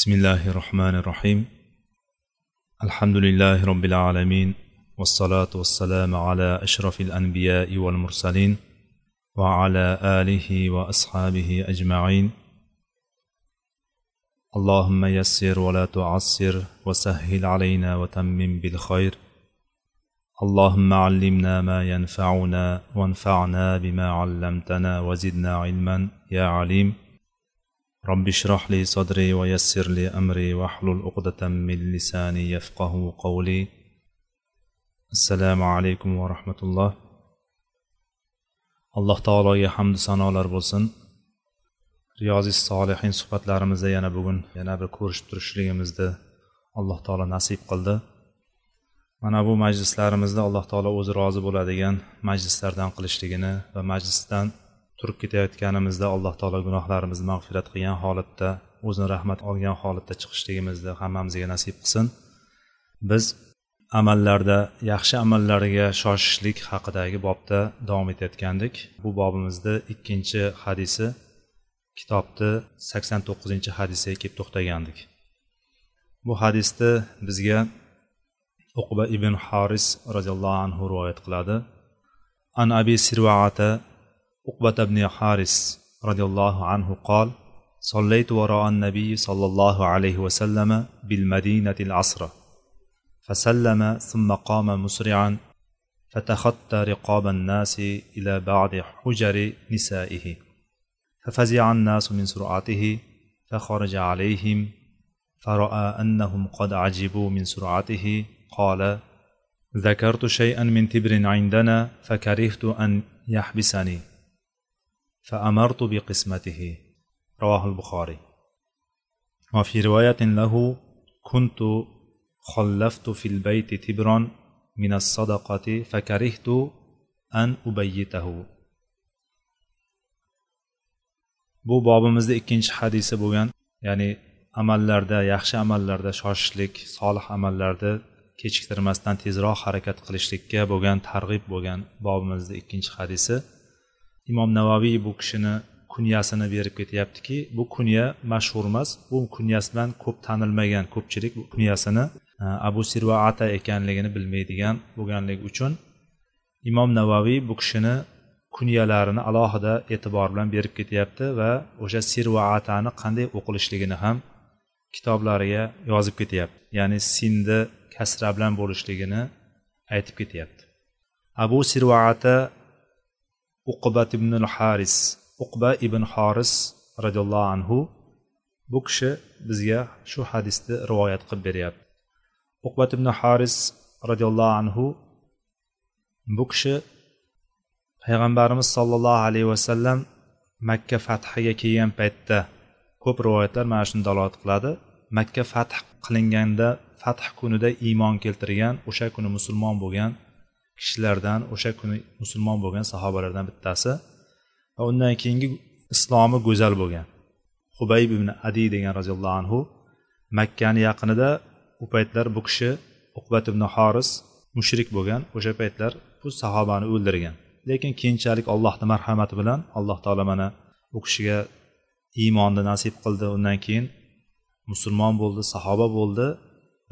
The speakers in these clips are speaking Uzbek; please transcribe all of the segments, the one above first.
بسم الله الرحمن الرحيم الحمد لله رب العالمين والصلاة والسلام على أشرف الأنبياء والمرسلين وعلى آله وأصحابه أجمعين اللهم يسر ولا تعسر وسهل علينا وتمم بالخير اللهم علمنا ما ينفعنا وانفعنا بما علمتنا وزدنا علما يا عليم رب اشرح لي صدري ويسر لي أمري واحلل عقدة من لساني يفقه قولي assalomu alaykum va rahmatulloh alloh taologa hamdu sanolar bo'lsin riyoziy solihin suhbatlarimizda yana bugun yana bir ko'rishib turishligimizni alloh taolo nasib qildi mana bu majlislarimizda alloh taolo o'zi rozi bo'ladigan majlislardan qilishligini va majlisdan turib ketayotganimizda alloh taolo gunohlarimizni mag'firat qilgan holatda o'zini rahmat olgan holatda chiqishligimizni hammamizga nasib qilsin. Biz amallarda yaxshi amallarga shoshishlik haqidagi bobda davom etayotgandik. Bu bobimizni ikkinchi hadisi kitobni sakson to'qqizinchi hadisiga kelib to'xtagandik. Bu hadisni bizga uqba ibn haris roziyallohu anhu rivoyat qiladi. An abi sirvaata uqbat ibn haris roziyallohu anhu qol صليت وراء النبي صلى الله عليه وسلم بالمدينة العصر. فسلم ثم قام مسرعا فتخطى رقاب الناس إلى بعض حجر نسائه. ففزع الناس من سرعته فخرج عليهم فرأى أنهم قد عجبوا من سرعته قال ذكرت شيئا من تبر عندنا فكرهت أن يحبسني. فأمرت بقسمته رواه البخاري وفي رواية له كنت خلفت في البيت تبرا من الصدقة فكرهت أن أبيته bu bobimizda ikkinchi hadisi bo'lgan ya'ni amallarda yaxshi amallarda shoshishlik solih amallarni kechiktirmasdan tezroq harakat qilishlikka bo'lgan targ'ib bo'lgan bobimizda ikkinchi hadisi Imom navoiy bu kishini kunyasini berib ketyaptiki bu kunya mashhur emas bu kunyasi bilan ko'p tanilmagan ko'pchilik bu kunyasini e, abu sirva ata ekanligini bilmaydigan bo'lganligi uchun imom navoiy bu kishini kunyalarini alohida e'tibor bilan berib ketyapti va o'sha sirva atani qanday o'qilishligini ham kitoblariga yozib ketyapti. Ya'ni sinni kasra bilan bo'lishligini aytib ketyapti. Abu sirvaata uqbat ibn haris uqba ibn horis roziyallohu anhu bu kishi bizga shu hadisni rivoyat qilib beryapti. Uqbat ibn haris roziyallohu anhu bu kishi payg'ambarimiz sollallohu alayhi vasallam makka fathiga kelgan paytda ko'p rivoyatlar mana shuni dalolat qiladi. Makka fath qilinganda fath kunida iymon keltirgan o'sha kuni musulmon bo'lgan kishilardan o'sha kuni musulmon bo'lgan sahobalardan bittasi va undan keyingi islomi go'zal bo'lgan. Hubayb ibn adi degan roziyallohu anhu makkani yaqinida u paytlar bu kishi uqbat ibn horis mushrik bo'lgan o'sha paytlar bu sahobani o'ldirgan. Lekin keyinchalik allohni marhamati bilan alloh taolo mana u kishiga iymonni nasib qildi. Undan keyin musulmon bo'ldi sahoba bo'ldi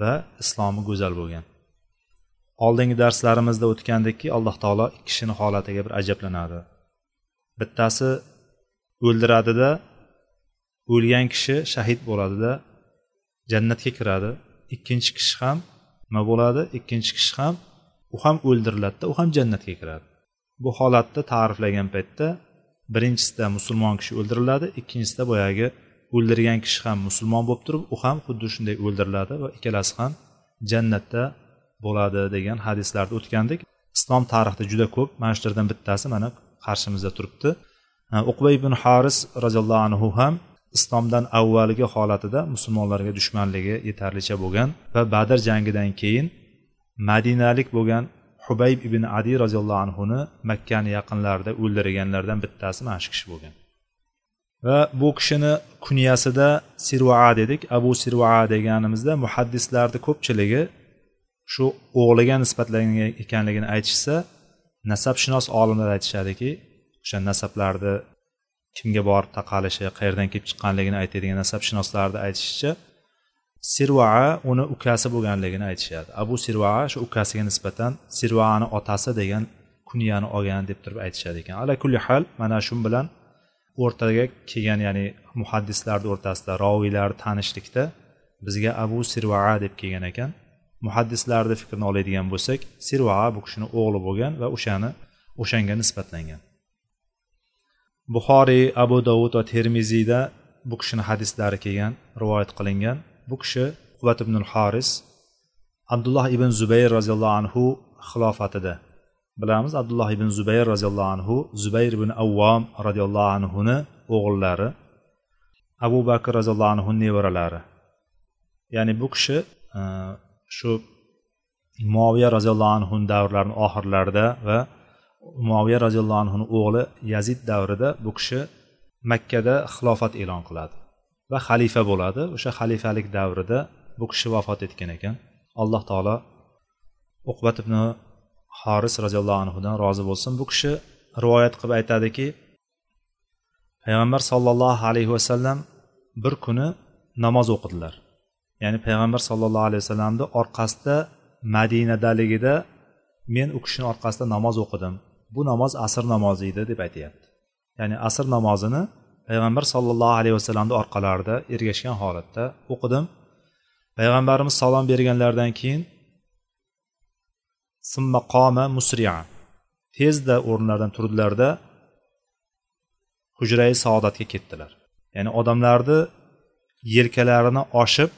va islomi go'zal bo'lgan. Oldingi darslarimizda o'tgandiki alloh taolo ikki kishini holatiga bir ajablanadi. Bittasi o'ldiradida o'lgan kishi shahid bo'ladida jannatga kiradi. Ikkinchi kishi ham nima bo'ladi? Ikkinchi kishi ham u ham o'ldiriladida u ham jannatga kiradi. Bu holatni ta'riflagan paytda birinchisida musulmon kishi o'ldiriladi ikkinchisida boyagi o'ldirgan kishi ham musulmon bo'lib turib u ham xuddi shunday o'ldiriladi va ikkalasi ham jannatda bo'ladi degan hadislarda o'tgandik. Islom tarixida juda ko'p mana shulardan bittasi mana qarshimizda turibdi. Uqbay ibn haris roziyallohu anhu ham islomdan avvalgi holatida musulmonlarga dushmanligi yetarlicha bo'lgan va badr jangidan keyin madinalik bo'lgan hubayb ibn adi roziyallohu anhuni makkani yaqinlarida o'ldirganlardan bittasi mana shu kishi bo'lgan. Va bu kishini kunyasida sirva dedik. Abu sirva deganimizda muhaddislarni ko'pchiligi shu o'g'liga nisbatlangan ekanligini aytishsa nasabshunos olimlar aytishadiki o'sha nasablarni kimga borib taqalishi qayerdan kelib chiqqanligini aytadigan nasabshunoslarni aytishicha sirvaa uni ukasi bo'lganligini aytishadi. Abu sirvaa shu ukasiga nisbatan sirvaani otasi degan kunyani olgan deb turib aytishadi ekan. Ala kulli hal mana shu bilan o'rtaga kelgan ya'ni muhaddislarni o'rtasida roviylar tanishlikda bizga abu sirvaa deb kelgan ekan. Muhaddislarni fikrini oladigan bo'lsak sirva bu kishini o'g'li bo'lgan va o'shani o'shanga nisbatlangan. Buxoriy abu dovud va termiziyda bu kishini hadislari kelgan rivoyat qilingan. Bu kishi quvvat ibn haris abdulloh ibn zubayr roziyallohu anhu xilofatida. Bilamiz abdulloh ibn zubayr roziyallohu anhu zubayr ibn avvom roziyallohu anhuni o'g'illari abu bakr roziyallohu anhu nevaralari. Ya'ni bu kishi e, shu muaviya roziyallohu anhu davrlarini oxirlarida va muaviya roziyallohu anhuni o'g'li yazid davrida bu kishi makkada xilofat e'lon qiladi va xalifa bo'ladi. O'sha xalifalik davrida bu kishi vafot etgan ekan. Alloh taolo uqbat ibn horis roziyallohu anhudan rozi bo'lsin. Bu kishi rivoyat qilib aytadiki payg'ambar sollallohu alayhi vasallam bir kuni namoz o'qidilar. Ya'ni payg'ambar sollallohu alayhi vasallamni orqasida madinadaligida men u kishini orqasida namoz o'qidim. Bu namoz asr namozi edi deb aytyapti. Ya'ni asr namozini payg'ambar sollallohu alayhi vasallamni orqalarida ergashgan holatda o'qidim. Payg'ambarimiz salom berganlaridan keyin qoma musria. Tezda o'rnlaridan turdilarda hujrai saodatga ketdilar. Ya'ni odamlarni yelkalarini oshib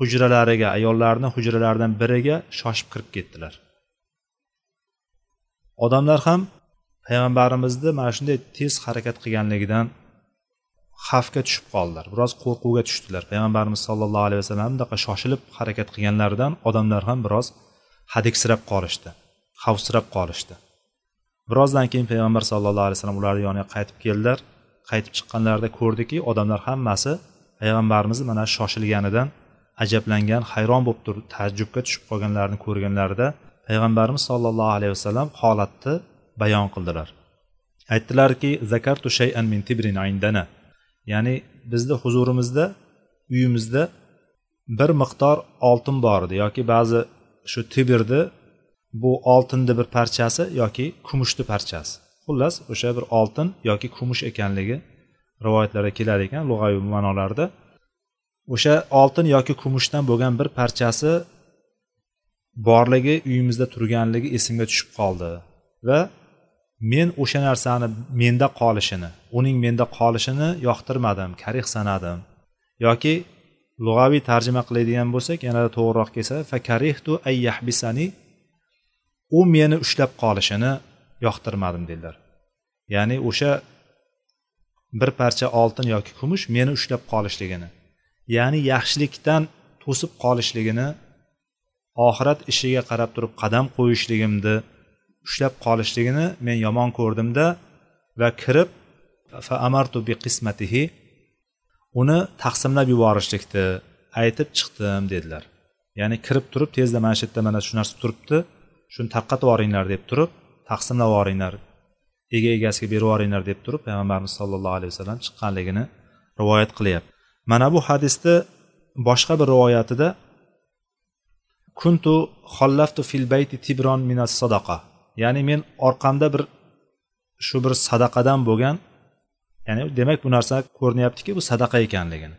hujralariga ayollarni hujralaridan biriga shoshib kirib ketdilar. Odamlar ham payg'ambarimizni mana shunday tez harakat qilganligidan xavfga tushib qoldilar. Biroz qo'rquvga tushdilar. Payg'ambarimiz sollallohu alayhi vasallam bunaqa shoshilib harakat qilganlaridan odamlar ham biroz hadiksirab qolishdi xavfsirab qolishdi. Birozdan keyin payg'ambar sallallohu alayhi vasallam ularni yoniga qaytib keldilar. Qaytib chiqqanlarida ko'rdiki odamlar hammasi payg'ambarimizni mana shoshilganidan ajablangan hayron bo'lib turib taajjubga tushib qolganlarini ko'rganlarida payg'ambarimiz sollallohu alayhi vasallam holatni bayon qildilar. Aytdilarki zakartu shayan min tibrin indana. Ya'ni bizni huzurimizda uyimizda bir miqdor oltin bor edi yoki ba'zi shu tibirni bu oltinni bir parchasi yoki kumushni parchasi. Xullas o'sha bir oltin yoki kumush ekanligi rivoyatlarda kelar ekan lug'aviy ma'nolarda. O'sha oltin yoki kumushdan bo'lgan bir parchasi borligi uyimizda turganligi esimga tushib qoldi. Va men o'sha narsani menda qolishini uning menda qolishini yoqtirmadim karih sanadim. Yoki lug'aviy tarjima qiladigan bo'lsak yanada to'g'riroq kelsa fakarihtu ayyahbisani u meni ushlab qolishini yoqtirmadim dedilar. Ya'ni o'sha bir parcha oltin yoki kumush meni ushlab qolishligini ya'ni yaxshilikdan to'sib qolishligini oxirat ishiga qarab turib qadam qo'yishligimni ushlab qolishligini men yomon ko'rdimda va kirib fa amartu bi qismatihi uni taqsimlab yuborishlikni aytib chiqdim dedilar. Ya'ni kirib turib tezda mana shu yerda mana shu narsa turibdi shuni tarqatib yuboringlar deb turib taqsimlab yuboringlar ega egasiga berib yuboringlar deb turib payg'ambarimiz sollallohu alayhi vasallam chiqqanligini rivoyat qilyapti. Mana bu hadisni boshqa bir rivoyatida kuntu xollaftu fil bayti tibron minas sadaqa. Ya'ni men orqamda bir shu bir sadaqadan bo'lgan ya'ni demak bu narsa ko'rinyaptiki bu sadaqa ekanligini.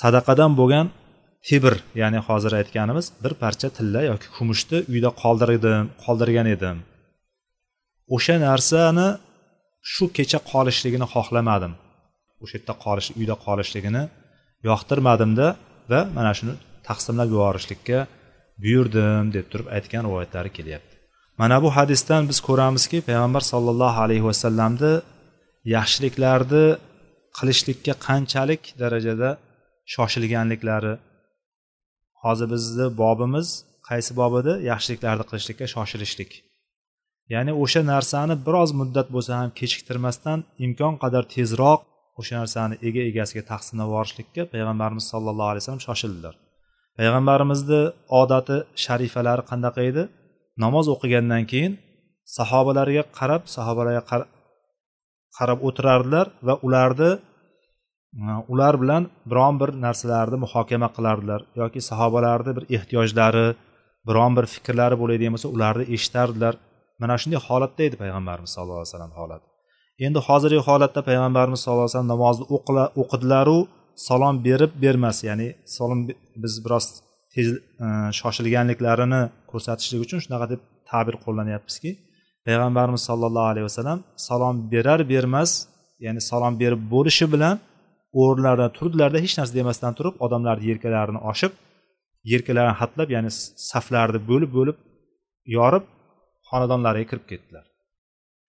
Sadaqadan bo'lgan tibr ya'ni hozir aytganimiz bir parcha tilla yoki kumushni uyda qoldirdim qoldirgan edim. O'sha narsani shu kecha qolishligini xohlamadim. O'sha yerda qolish uyda qolishligini yoqtirmadimda va mana shuni taqsimlab yuborishlikka buyurdim deb turib aytgan rivoyatlari kelyapti. Mana bu hadisdan biz ko'ramizki payg'ambar sollallohu alayhi vasallamni yaxshiliklarni qilishlikka qanchalik darajada shoshilganliklari hozir bizni bobimiz qaysi bob edi yaxshiliklarni qilishlikka shoshilishlik. Ya'ni o'sha narsani biroz muddat bo'lsa ham kechiktirmasdan imkon qadar tezroq o'sha narsani ega egasiga taqsimlab yuborishlikka payg'ambarimiz sollallohu alayhi vasallam shoshildilar. Payg'ambarimizni odati sharifalari qanaqa edi? Namoz o'qigandan keyin sahobalarga qarab sahobalarga qarab o'tirardilar va ularni e, ular bilan biron bir narsalarni muhokama qilardilar yoki sahobalarni bir ehtiyojlari biron bir fikrlari bo'ladigan bo'lsa ularni eshitardilar. Mana shunday holatda edi payg'ambarimiz sallallohu alayhi vasallam holati endi hozirgi holatda payg'ambarimiz sallallohu alayhi vasallam namozni o'qidilaru salom berib bermas ya'ni salom biz biroz tez e, shoshilganliklarini ko'rsatishlik uchun shunaqa deb ta'bir qo'llanyapmizki payg'ambarimiz sollallohu alayhi vasallam salom berar bermas ya'ni salom berib bo'lishi bilan o'rinlaridan turdilarda hech narsa demasdan turib odamlarni yelkalarini oshib yelkalarini hatlab ya'ni saflarni bo'lib bo'lib yorib xonadonlariga kirib ketdilar.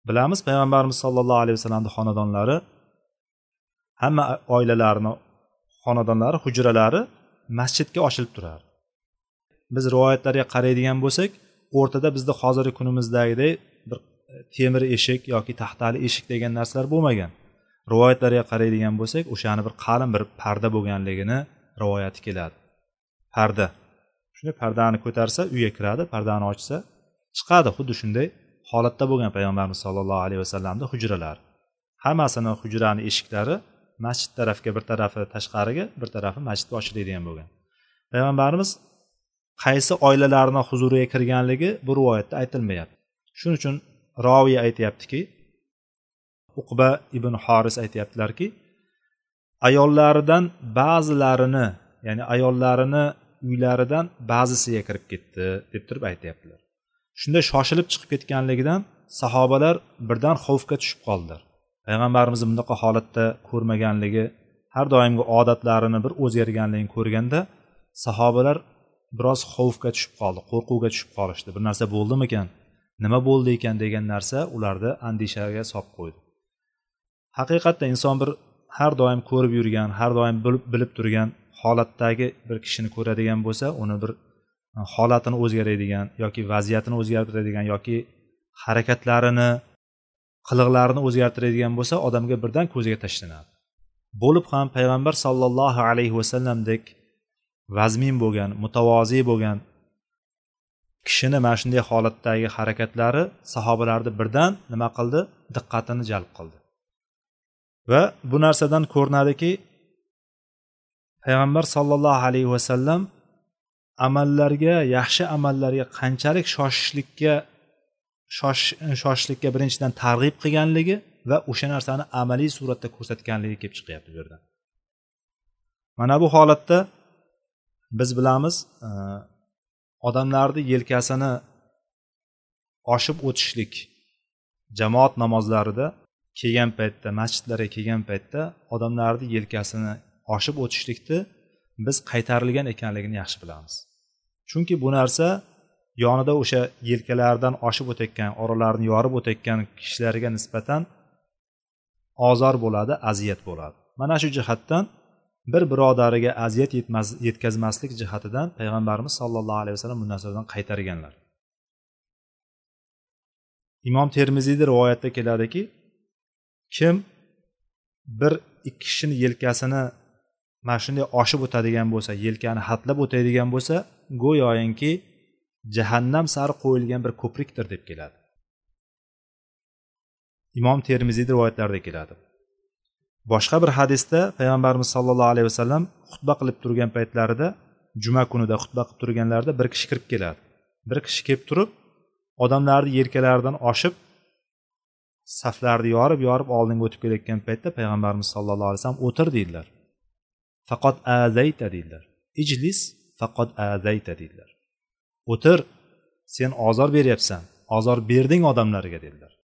Bilamiz payg'ambarimiz sollallohu alayhi vasallamni xonadonlari hamma oilalarni xonadonlari hujralari masjidga ochilib turardi biz rivoyatlarga qaraydigan bo'lsak o'rtada bizda hozirgi kunimizdagidek bir e, temir eshik yoki taxtali eshik degan narsalar bo'lmagan. Rivoyatlarga qaraydigan bo'lsak o'shani bir qalin bir parda bo'lganligini rivoyati keladi. Parda. Shunday pardani ko'tarsa uyga kiradi pardani ochsa chiqadi xuddi shunday holatda bo'lgan payg'ambarimiz sollallohu alayhi vasallamni hujralari hammasini hujrani eshiklari masjid tarafga bir tarafi tashqariga bir tarafi masjidga ochiladigan bo'lgan. Payg'ambarimiz qaysi oilalarni huzuriga kirganligi bu rivoyatda aytilmayapti. Shuning uchun roviy aytyaptiki uqba ibn horis aytyaptilarki ayollaridan ba'zilarini ya'ni ayollarini uylaridan ba'zisiga kirib ketdi deb turib aytyaptilar. Shunda shoshilib chiqib ketganligidan sahobalar birdan xavfga tushib qoldilar payg'ambarimizni bunaqa holatda ko'rmaganligi har doimgi odatlarini bir o'zgarganligini ko'rganda sahobalar biroz xavfga tushib qoldi qo'rquvga tushib qolishdi. Bir narsa bo'ldimikan? Nima bo'ldi ekan degan narsa ularni andishaga solib qo'ydi. Haqiqatda inson bir har doim ko'rib yurgan har doim bilib turgan holatdagi bir kishini ko'radigan bo'lsa uni bir holatini o'zgaradigan yoki vaziyatini o'zgartiradigan yoki harakatlarini qiliqlarini o'zgartiradigan bo'lsa odamga birdan ko'ziga tashlanadi. Bo'lib ham payg'ambar sollallohu alayhi vasallamdek vazmin bo'lgan mutavoziy bo'lgan kishini mana shunday holatdagi harakatlari sahobalarni birdan nima qildi? Diqqatini jalb qildi. Va bu narsadan ko'rinadiki payg'ambar sollallohu alayhi vasallam amallarga yaxshi amallarga qanchalik shoshishlikka shoshishlikka birinchidan targ'ib qilganligi va o'sha narsani amaliy suratda ko'rsatganligi kelib chiqyapti bu yerda. Mana bu holatda biz bilamiz e, odamlarni yelkasini oshib o'tishlik jamoat namozlarida kelgan paytda masjidlarga kelgan paytda odamlarni yelkasini oshib o'tishlikni biz qaytarilgan ekanligini yaxshi bilamiz. Chunki bu narsa yonida o'sha yelkalaridan oshib o'tayotgan oralarini yorib o'tayotgan kishilarga nisbatan ozor bo'ladi aziyat bo'ladi. Mana shu jihatdan bir birodariga aziyat yetkazmaslik jihatidan payg'ambarimiz sollallohu alayhi vasallam bu narsadan qaytarganlar. Imom termiziyni rivoyatda keladiki kim bir ikki kishini yelkasini mana shunday oshib o'tadigan bo'lsa yelkani hatlab o'tadigan bo'lsa go'yoinki jahannam sari qo'yilgan bir ko'prikdir deb keladi. Imom termiziyni rivoyatlarida keladi. Boshqa bir hadisda payg'ambarimiz sollallohu alayhi vasallam xutba qilib turgan paytlarida juma kunida xutba qilib turganlarida bir kishi kirib keladi. Bir kishi kelib turib odamlarni yelkalaridan oshib saflarni yorib yorib oldinga o'tib kelayotgan paytda payg'ambarimiz sollallohu alayhi vasallam o'tir deydilar. Faqat azayta deydilar. Ijlis faqat azayta deydilar. O'tir sen ozor beryapsan ozor berding odamlarga dedilar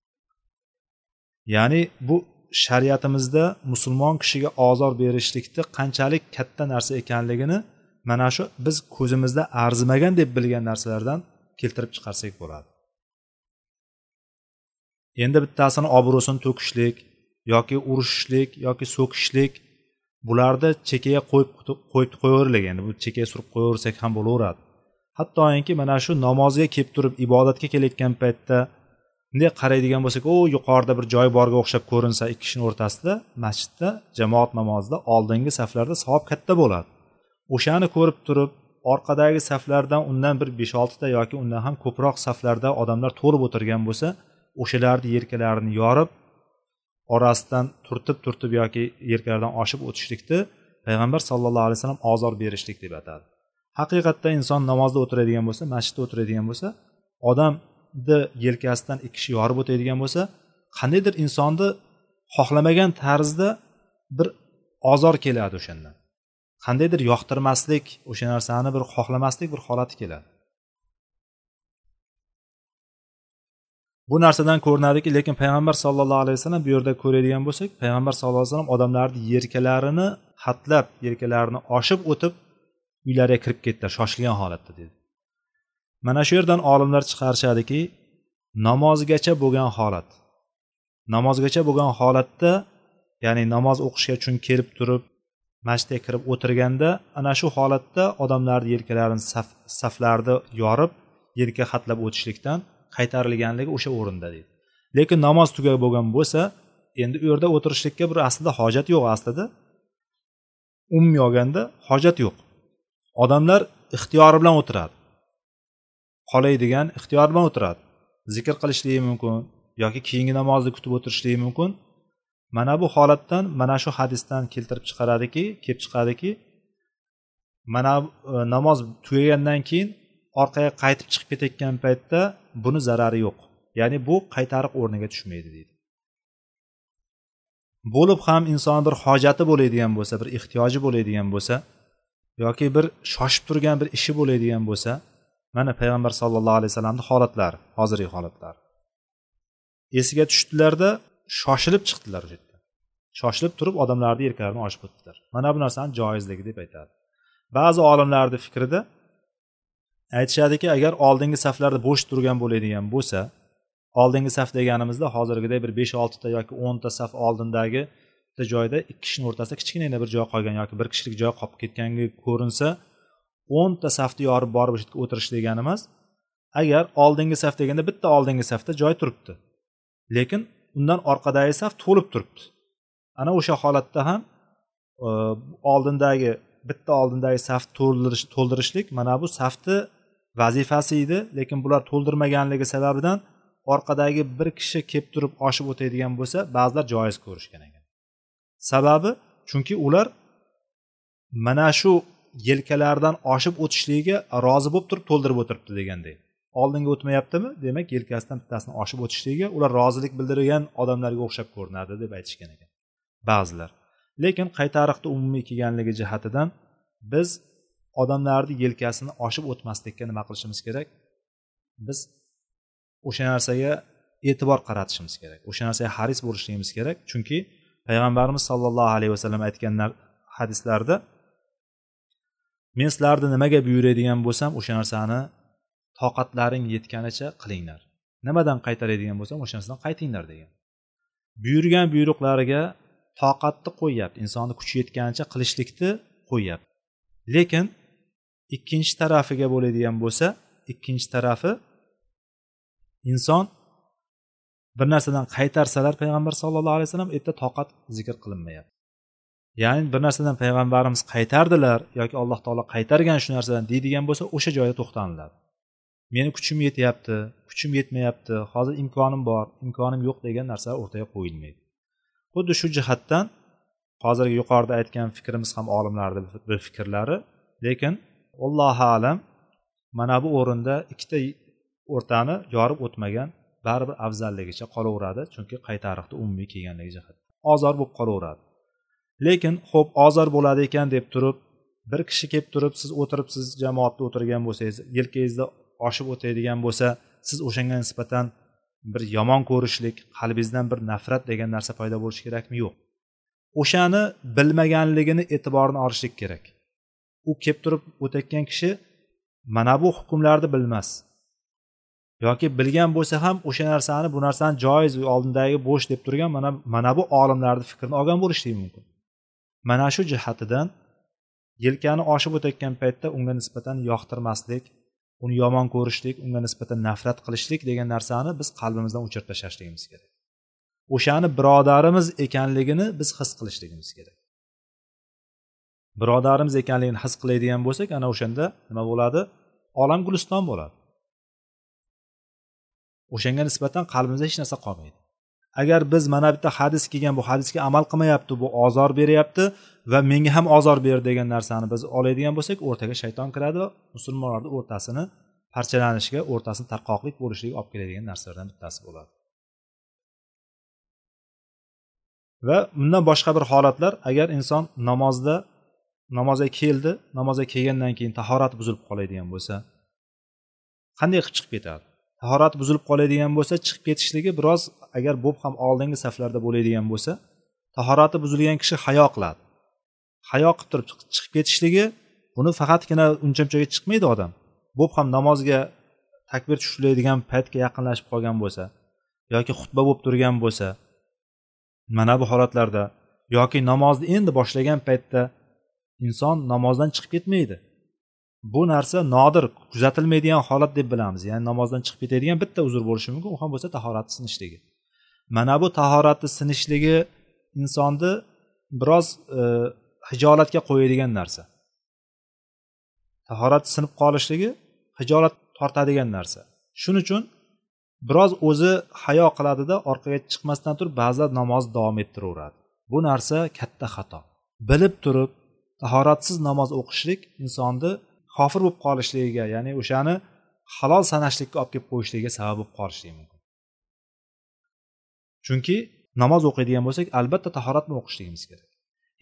ya'ni bu shariatimizda musulmon kishiga ozor berishlikni qanchalik katta narsa ekanligini mana shu biz ko'zimizda arzimagan deb bilgan narsalardan keltirib chiqarsak bo'ladi. Endi bittasini obro'sini to'kishlik yoki urishishlik yoki so'kishlik bularni chekkaga qo'yib qo'yib qo'yaverlik endi bu chekkaga surib qo'yaversak ham bo'laveradi. Hattoki mana shu namozga kelib turib ibodatga kelayotgan paytda bunday qaraydigan bo'lsak u yuqorida bir joy borga o'xshab ko'rinsa ikki kishini o'rtasida masjidda jamoat namozida oldingi saflarda savob katta bo'ladi. O'shani ko'rib turib orqadagi saflardan undan bir besh oltita yoki undan ham ko'proq saflarda odamlar to'lib o'tirgan bo'lsa o'shalarni yelkalarini yorib orasidan turtib turtib yoki yelkalaridan oshib o'tishlikni payg'ambar sallallohu alayhi vasallam ozor berishlik deb atadi haqiqatda inson namozda o'tiradigan bo'lsa masjidda o'tiradigan bo'lsa odamni yelkasidan ikki kishi yorib o'tadigan bo'lsa qandaydir insonni xohlamagan tarzda bir ozor keladi o'shandan. Qandaydir yoqtirmaslik o'sha narsani bir xohlamaslik bir holati keladi. Bu narsadan ko'rinadiki lekin payg'ambar sallallohu alayhi vasallam bu yerda ko'radigan bo'lsak payg'ambar sallallohu alayhi vasallam odamlarni yelkalarini hatlab yelkalarini oshib o'tib uylariga kirib ketdilar shoshilgan holatda dedi. Mana shu yerdan olimlar chiqarishadiki namozgacha bo'lgan holat. Namozgacha bo'lgan holatda ya'ni namoz o'qishga uchun kelib turib masjidga kirib o'tirganda ana shu holatda odamlarni yelkalarini saf, saflarni yorib yelka hatlab o'tishlikdan qaytarilganligi o'sha o'rinda deydi. Lekin namoz tugab bo'lgan bo'lsa endi u yerda o'tirishlikka bir aslida hojat yo'q aslida. Umumiy olganda hojat yo'q. Odamlar ixtiyori bilan o'tiradi. Qolaydigan ixtiyor bilan o'tiradi. Zikr qilishligi mumkin yoki keyingi namozni kutib o'tirishligi mumkin. Mana bu holatdan mana shu hadisdan keltirib chiqaradiki kelib chiqadiki mana e, namoz tugagandan keyin orqaga qaytib chiqib ketayotgan paytda buni zarari yo'q. Ya'ni bu qaytariq o'rniga tushmaydi deydi. Bo'lib ham inson bir hojati bo'ladigan bo'lsa bir ehtiyoji bo'ladigan bo'lsa yoki bir shoshib turgan bir ishi bo'ladigan bo'lsa mana payg'ambar sallallohu alayhi vasallamni holatlari hozirgi holatlar esiga tushdilarda shoshilib chiqdilar o'sha yerda shoshilib turib odamlarni yelkalarini ochib o'tdilar. Mana bu narsani joizligi deb aytadi. Ba'zi olimlarni fikrida aytishadiki agar oldingi saflarda bo'sh turgan bo'ladigan bo'lsa oldingi saf deganimizda hozirgidek bir besh oltita yoki o'nta saf oldindagi bitta joyda ikki kishini o'rtasida kichkinagina bir joy qolgan yoki bir kishilik joy qolib ketganga ko'rinsa o'nta safni yorib borib shu yerga o'tirish degani emas agar oldingi saf deganda bitta oldingi safda joy turibdi lekin undan orqadagi saf to'lib turibdi. Ana o'sha holatda ham e, oldindagi bitta oldindagi saf to'ldirish to'ldirishlik mana bu safni vazifasi edi lekin bular to'ldirmaganligi sababidan orqadagi bir kishi kelib turib oshib o'taydigan bo'lsa ba'zilar joiz ko'rishgan ekan. Sababi chunki ular mana shu yelkalaridan oshib o'tishligiga rozi bo'lib turib to'ldirib o'tiribdi deganday oldinga o'tmayaptimi? Demak yelkasidan bittasini oshib o'tishligiga ular rozilik bildirgan odamlarga o'xshab ko'rinadi deb aytishgan ekan ba'zilar. Lekin qaytariqda umumiy kelganligi jihatidan biz odamlarni yelkasini oshib o'tmaslikka nima qilishimiz kerak? Biz o'sha narsaga e'tibor qaratishimiz kerak o'sha narsaga haris bo'lishligimiz kerak. Chunki payg'ambarimiz sollallohu alayhi vasallam aytgan hadislarda men sizlarni nimaga buyuradigan bo'lsam o'sha narsani toqatlaring yetganicha qilinglar. Nimadan qaytaradigan bo'lsam o'sha narsadan qaytinglar degan. Buyurgan buyruqlariga toqatni qo'yyapti insonni kuchi yetganicha qilishlikni qo'yyapti. Lekin ikkinchi tarafiga bo'ladigan bo'lsa ikkinchi tarafi inson bir narsadan qaytarsalar payg'ambar sallallohu alayhi vasallam u yerda toqat zikr qilinmayapti. Ya'ni bir narsadan payg'ambarimiz qaytardilar yoki alloh taolo qaytargan shu narsadan deydigan bo'lsa o'sha joyda to'xtaniladi meni kuchim yetyapti kuchim yetmayapti hozir imkonim bor imkonim yo'q degan narsa o'rtaga qo'yilmaydi. Xuddi shu jihatdan hozirgi yuqorida aytgan fikrimiz ham olimlarni bir fikrlari lekin allohu alam mana bu o'rinda ikkita o'rtani yorib o'tmagan baribir afzalligicha qolaveradi chunki qaytariqni umumiy kelganligi jihatdan ozor bo'lib qolaveradi. Lekin ho'p ozor bo'ladi ekan deb turib bir kishi kelib turib siz o'tiribsiz jamoatda o'tirgan bo'lsangiz yelkangizda oshib o'tadigan bo'lsa siz o'shanga nisbatan bir yomon ko'rishlik qalbingizdan bir nafrat degan narsa paydo bo'lishi kerakmi? Yo'q. O'shani bilmaganligini e'tiborini olishlik kerak. U kelib turib o'tayotgan kishi mana bu hukmlarni bilmas. Yoki bilgan bo'lsa ham o'sha narsani bu narsani joiz oldindagi bo'sh deb turgan mana mana bu olimlarni fikrini olgan bo'lishligi mumkin. Mana shu jihatidan yelkani oshib o'tayotgan paytda unga nisbatan yoqtirmaslik uni yomon ko'rishlik unga nisbatan nafrat qilishlik degan narsani biz qalbimizdan o'chirib tashlashligimiz kerak. O'shani birodarimiz ekanligini biz his qilishligimiz kerak. Birodarimiz ekanligini his qiladigan bo'lsak ana o'shanda nima bo'ladi? Olam guliston bo'ladi. O'shanga nisbatan qalbimizda hech narsa qolmaydi. Agar biz mana bitta hadis kelgan bu hadisga amal qilmayapti bu ozor beryapti va menga ham ozor ber degan narsani biz oladigan bo'lsak o'rtaga shayton kiradi va musulmonlarni o'rtasini parchalanishiga o'rtasini tarqoqlik bo'lishiga olib keladigan narsalardan bittasi bo'ladi. Va bundan boshqa bir holatlar agar inson namozda namozga keldi namozga kelgandan keyin tahorati buzilib qoladigan bo'lsa qanday qilib chiqib ketadi? Tahorati buzilib qoladigan bo'lsa chiqib ketishligi biroz agar bo'lib ham oldingi saflarda bo'ladigan bo'lsa tahorati buzilgan kishi hayo qiladi. Hayo qilib turib chiqib ketishligi buni faqatgina uncha munchaga chiqmaydi odam. Bo'lib ham namozga takbir tushiradigan paytga yaqinlashib qolgan bo'lsa yoki xutba bo'lib turgan bo'lsa mana bu holatlarda yoki namozni endi boshlagan paytda inson namozdan chiqib ketmaydi. Bu narsa nodir kuzatilmaydigan holat deb bilamiz. Ya'ni namozdan chiqib ketadigan bitta uzr bo'lishi mumkin u ham bo'lsa tahorati sinishligi. Mana bu tahorati sinishligi insonni biroz e, hijolatga qo'yadigan narsa. Tahorat sinib qolishligi hijolat tortadigan narsa. Shuning uchun biroz o'zi hayo qiladida orqaga chiqmasdan turib ba'zida namozni davom ettiraveradi. Bu narsa katta xato. Bilib turib tahoratsiz namoz o'qishlik insonni kofir bo'lib qolishligiga ya'ni o'shani halol sanashlikka olib kelib qo'yishligiga sabab bo'lib qolishligi mumkin. Chunki namoz o'qiydigan bo'lsak albatta tahorat bilan o'qishligimiz kerak.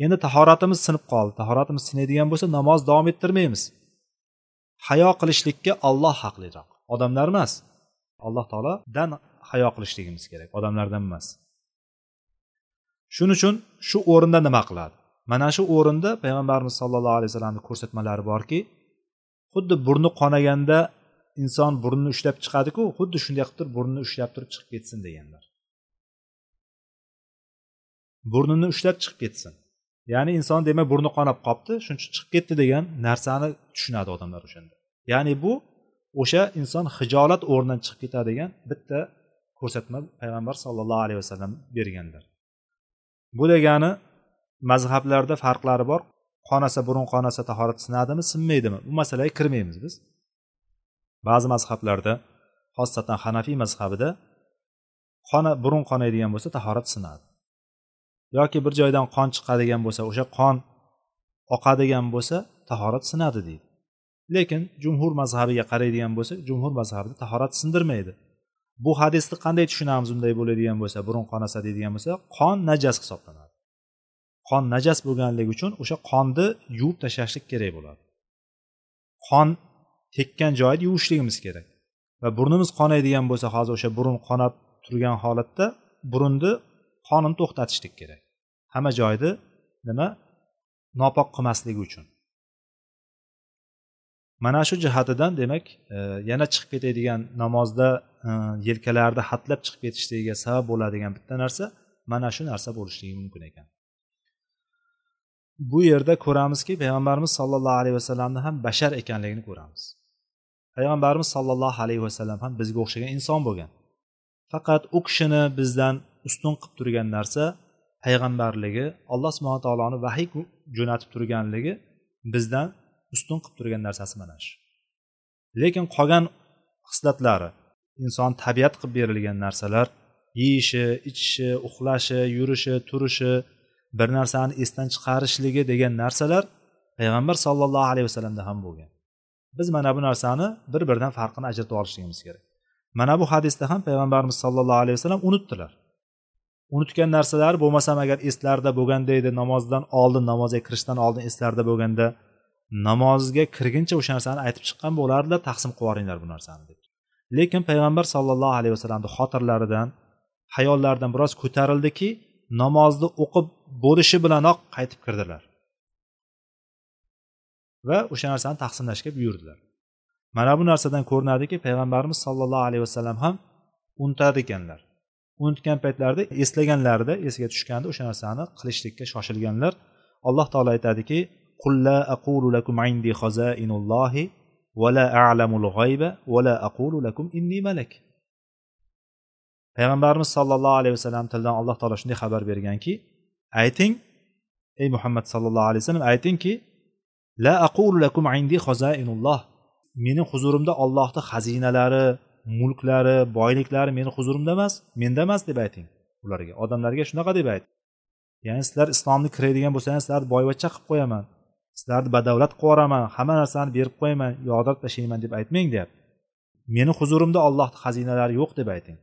Endi tahoratimiz sinib qoldi tahoratimiz sinaydigan bo'lsa namoz davom ettirmaymiz. Hayo qilishlikka olloh haqliroq. Odamlar emas. Alloh taolodan hayo qilishligimiz kerak odamlardan emas. Shuning uchun shu o'rinda nima qiladi? Mana shu o'rinda payg'ambarimiz sollallohu alayhi vasallamni ko'rsatmalari borki xuddi burni qonaganda inson burnini ushlab chiqadiku xuddi shunday qilib turib burnini ushlab turib chiqib ketsin deganlar. Burnini ushlab chiqib ketsin. Ya'ni inson demak burni qonab qolibdi shuning uchun chiqib ketdi degan narsani tushunadi odamlar o'shanda. Ya'ni bu o'sha inson hijolat o'rnidan chiqib ketadigan bitta ko'rsatma payg'ambar sollallohu alayhi vasallam berganlar bu degani mazhablarda farqlari bor. Qonasa burun qonasa tahorat sinadimi sinmaydimi? Bu masalaga kirmaymiz biz. Ba'zi mazhablarda xosatan hanafiy mazhabida qona burun qonaydigan bo'lsa tahorat sinadi. Yoki bir joydan qon chiqadigan bo'lsa o'sha qon oqadigan bo'lsa tahorat sinadi deydi. Lekin jumhur mazhabiga qaraydigan bo'lsak jumhur mazhabida tahorat sindirmaydi. Bu hadisni qanday tushunamiz unday bo'ladigan bo'lsa burun qonasa deydigan bo'lsa qon najas hisoblanadi. Qon najas bo'lganligi uchun o'sha qonni yuvib tashlashlik kerak bo'ladi. Qon tekkan joyni yuvishligimiz kerak va burnimiz qonaydigan bo'lsa hozir o'sha burun qonab turgan holatda burunni qonini to'xtatishlik kerak. Hamma joyni nima? Nopok qilmasligi uchun. Mana shu jihatidan demak e, yana chiqib ketadigan namozda e, yelkalarni hatlab chiqib ketishligiga sabab bo'ladigan bitta narsa mana shu narsa bo'lishligi mumkin ekan. Bu yerda ko'ramizki payg'ambarimiz sollallohu alayhi vasallamni ham bashar ekanligini ko'ramiz. Payg'ambarimiz sollallohu alayhi vasallam ham bizga o'xshagan inson bo'lgan. Faqat u kishini bizdan ustun qilib turgan narsa payg'ambarligi alloh subhana taoloni vahiy jo'natib turganligi bizdan ustun qilib turgan narsasi mana shu. Lekin qolgan xislatlari inson tabiat qilib berilgan narsalar yeyishi ichishi uxlashi yurishi turishi bir narsani esdan chiqarishligi degan narsalar payg'ambar sollallohu alayhi vasallamda ham bo'lgan. Biz mana bu narsani bir biridan farqini ajratib olishligimiz kerak. Mana bu hadisda ham payg'ambarimiz sollallohu alayhi vasallam unutdilar. Unutgan narsalari bo'lmasam agar eslarida bo'lganda edi namozdan oldin namozga kirishdan oldin eslarida bo'lganda namozga kirguncha o'sha narsani aytib chiqqan bo'lardilar taqsim qilib yuboringlar bu narsani deb. Lekin payg'ambar sollallohu alayhi vasallamni xotirlaridan hayollaridan biroz ko'tarildiki namozni o'qib bo'lishi bilanoq qaytib kirdilar. Va o'sha narsani taqsimlashga buyurdilar. Mana bu narsadan ko'rinadiki payg'ambarimiz sollallohu alayhi vasallam ham unutar ekanlar. Unutgan paytlarida eslaganlarida esiga tushganda o'sha narsani qilishlikka shoshilganlar. Alloh taolo aytadiki qulla aqulu lakum a'lamul aqulu lakum inni malak. Payg'ambarimiz sollallohu alayhi vasallam tilidan alloh taolo shunday xabar berganki ayting ey muhammad sallallohu alayhi vasallam aytingki la aqulu lakum indi xozainulloh meni huzurimda ollohni xazinalari mulklari boyliklari meni huzurimda emas menda emas deb ayting ularga. Odamlarga shunaqa deb ayt ya'ni sizlar islomni kiradigan bo'lsangiz sizlarni boyvachcha qilib qo'yaman. Sizlarni badavlat qilib yuboraman hamma narsani berib qo'yaman yog'dirib tashlayman deb aytmang deyapti. Meni huzurimda ollohni xazinalari yo'q deb ayting.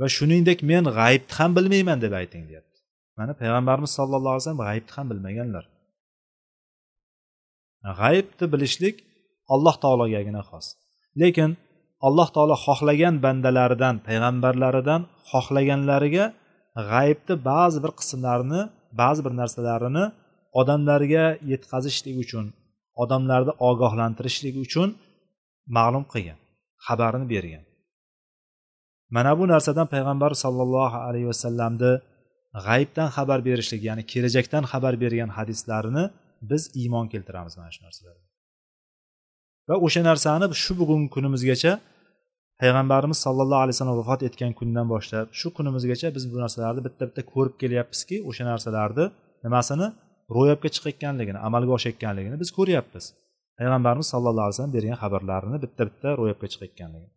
Va shuningdek men g'aybni ham bilmayman deb ayting deyapti. Mana payg'ambarimiz sallallohu alayhi vasallam g'aybni ham bilmaganlar. G'aybni bilishlik alloh taologagina xos. Lekin alloh taolo xohlagan bandalaridan payg'ambarlaridan xohlaganlariga g'aybni ba'zi bir qismlarini ba'zi bir narsalarini odamlarga yetkazishlik uchun odamlarni ogohlantirishlik uchun ma'lum qilgan xabarini bergan. Mana bu narsadan payg'ambar sollallohu alayhi vasallamni g'ayibdan xabar berishlik ya'ni kelajakdan xabar bergan hadislarini biz iymon keltiramiz mana shu narsalarga. Va o'sha narsani shu bugungi kunimizgacha payg'ambarimiz sallallohu alayhi vasallam vafot etgan kundan boshlab shu kunimizgacha biz bu narsalarni bitta bitta ko'rib kelyapmizki o'sha narsalarni nimasini ro'yobga chiqayotganligini amalga oshayotganligini biz ko'ryapmiz. Payg'ambarimiz sallallohu alayhi vasallam bergan xabarlarini bitta bitta ro'yobga chiqayotganligini.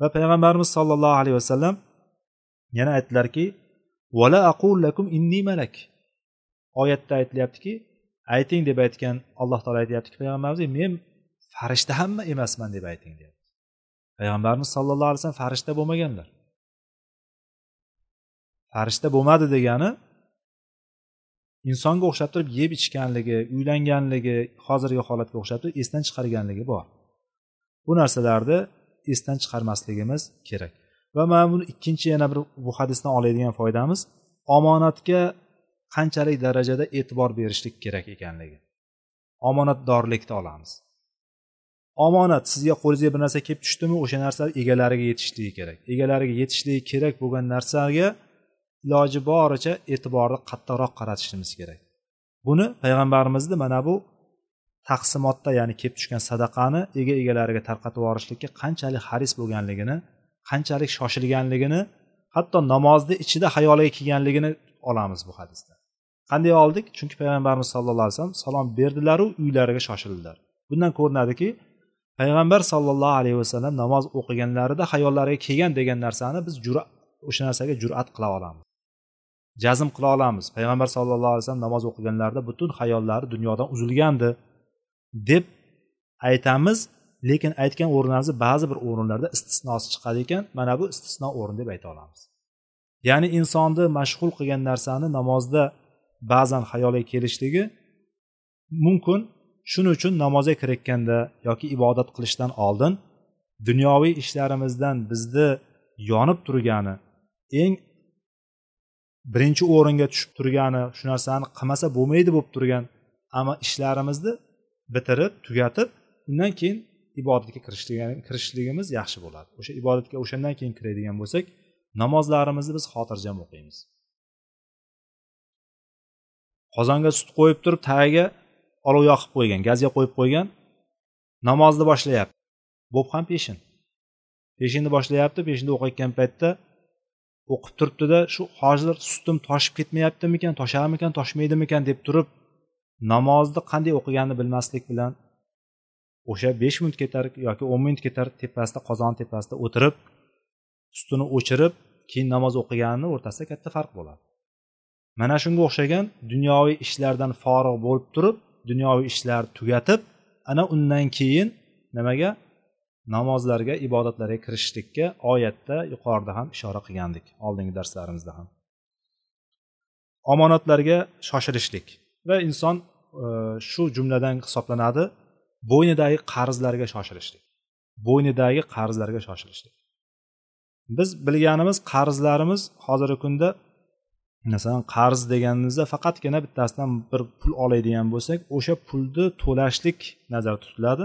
Va payg'ambarimiz sollallohu alayhi vasallam yana aytdilarki vala aqul lakum inni malak. Oyatda aytilyaptiki ayting deb aytgan alloh taolo aytyaptiki payg'ambarimiz men farishta hamma emasman deb ayting deyapti. Payg'ambarimiz sallallohu alayhi vasallam farishta bo'lmaganlar. Farishta bo'lmadi degani insonga o'xshab turib yeb ichganligi uylanganligi hozirgi holatga o'xshab turib esdan chiqarganligi bor. Bu narsalarni esdan chiqarmasligimiz kerak. Va mana buni ikkinchi yana bir bu hadisdan oladigan foydamiz omonatga qanchalik darajada e'tibor berishlik kerak ekanligi. Omonatdorlikni olamiz. Omonat sizga qo'lingizga bir narsa kelib tushdimi o'sha narsa egalariga yetishligi kerak. Egalariga yetishligi kerak bo'lgan narsaga iloji boricha e'tiborni qattiqroq qaratishimiz kerak. Buni payg'ambarimizni mana bu taqsimotda ya'ni kelib tushgan sadaqani ega egalariga tarqatib yuborishlikka qanchalik haris bo'lganligini qanchalik shoshilganligini hatto namozni ichida xayoliga kelganligini olamiz bu hadisda. Qanday oldik? Chunki payg'ambarimiz sallallohu alayhi vasallam salom berdilaru uylariga shoshildilar. Bundan ko'rinadiki payg'ambar sollallohu alayhi vasallam namoz o'qiganlarida xayollariga kelgan degan narsani biz jur'at o'sha narsaga jur'at qila olamiz. Jazm qila olamiz. Payg'ambar sallallohu alayhi vasallam namoz o'qiganlarida butun xayollari dunyodan uzilgandi. Deb aytamiz. Lekin aytgan o'rinlarimizda ba'zi bir o'rinlarda istisnosi chiqadi ekan. Mana bu istisno o'rin deb ayta olamiz. Ya'ni insonni mashg'ul qilgan narsani namozda ba'zan xayoliga kelishligi mumkin. Shuning uchun namozga kirayotganda yoki ibodat qilishdan oldin dunyoviy ishlarimizdan bizni yonib turgani eng birinchi o'ringa tushib turgani shu narsani qilmasa bo'lmaydi bo'lib turgan ammo ishlarimizni bitirib tugatib undan keyin ibodatga kirishligimiz yaxshi bo'ladi. O'sha ibodatga o'shandan keyin kiradigan bo'lsak namozlarimizni biz xotirjam o'qiymiz. Qozonga sut qo'yib turib tagiga olov yoqib qo'ygan gazga qo'yib qo'ygan namozni boshlayapti. Bo'p ham peshin. Peshinni boshlayapti peshinda o'qiyotgan paytda o'qib turibdida shu hozir sutim toshib ketmayaptimikan tosharmikan toshmaydimikan deb turib namozni qanday o'qiganini bilmaslik bilan o'sha besh minut ketar yoki o'n minut ketar tepasida qozon tepasida o'tirib sutini o'chirib keyin namoz o'qiganini o'rtasida katta farq bo'ladi. Mana shunga o'xshagan dunyoviy ishlardan forig' bo'lib turib dunyoviy ishlarni tugatib ana undan keyin nimaga? Namozlarga ibodatlarga kirishishlikka oyatda yuqorida ham ishora qilgandik oldingi darslarimizda ham. Omonatlarga shoshilishlik. Va inson e, shu jumladan hisoblanadi. Bo'ynidagi qarzlarga shoshilishlik. Bo'ynidagi qarzlarga shoshilishlik. Biz bilganimiz qarzlarimiz hozirgi kunda masalan qarz deganimizda faqatgina bittasidan bir pul oladigan bo'lsak o'sha pulni to'lashlik nazarda tutiladi.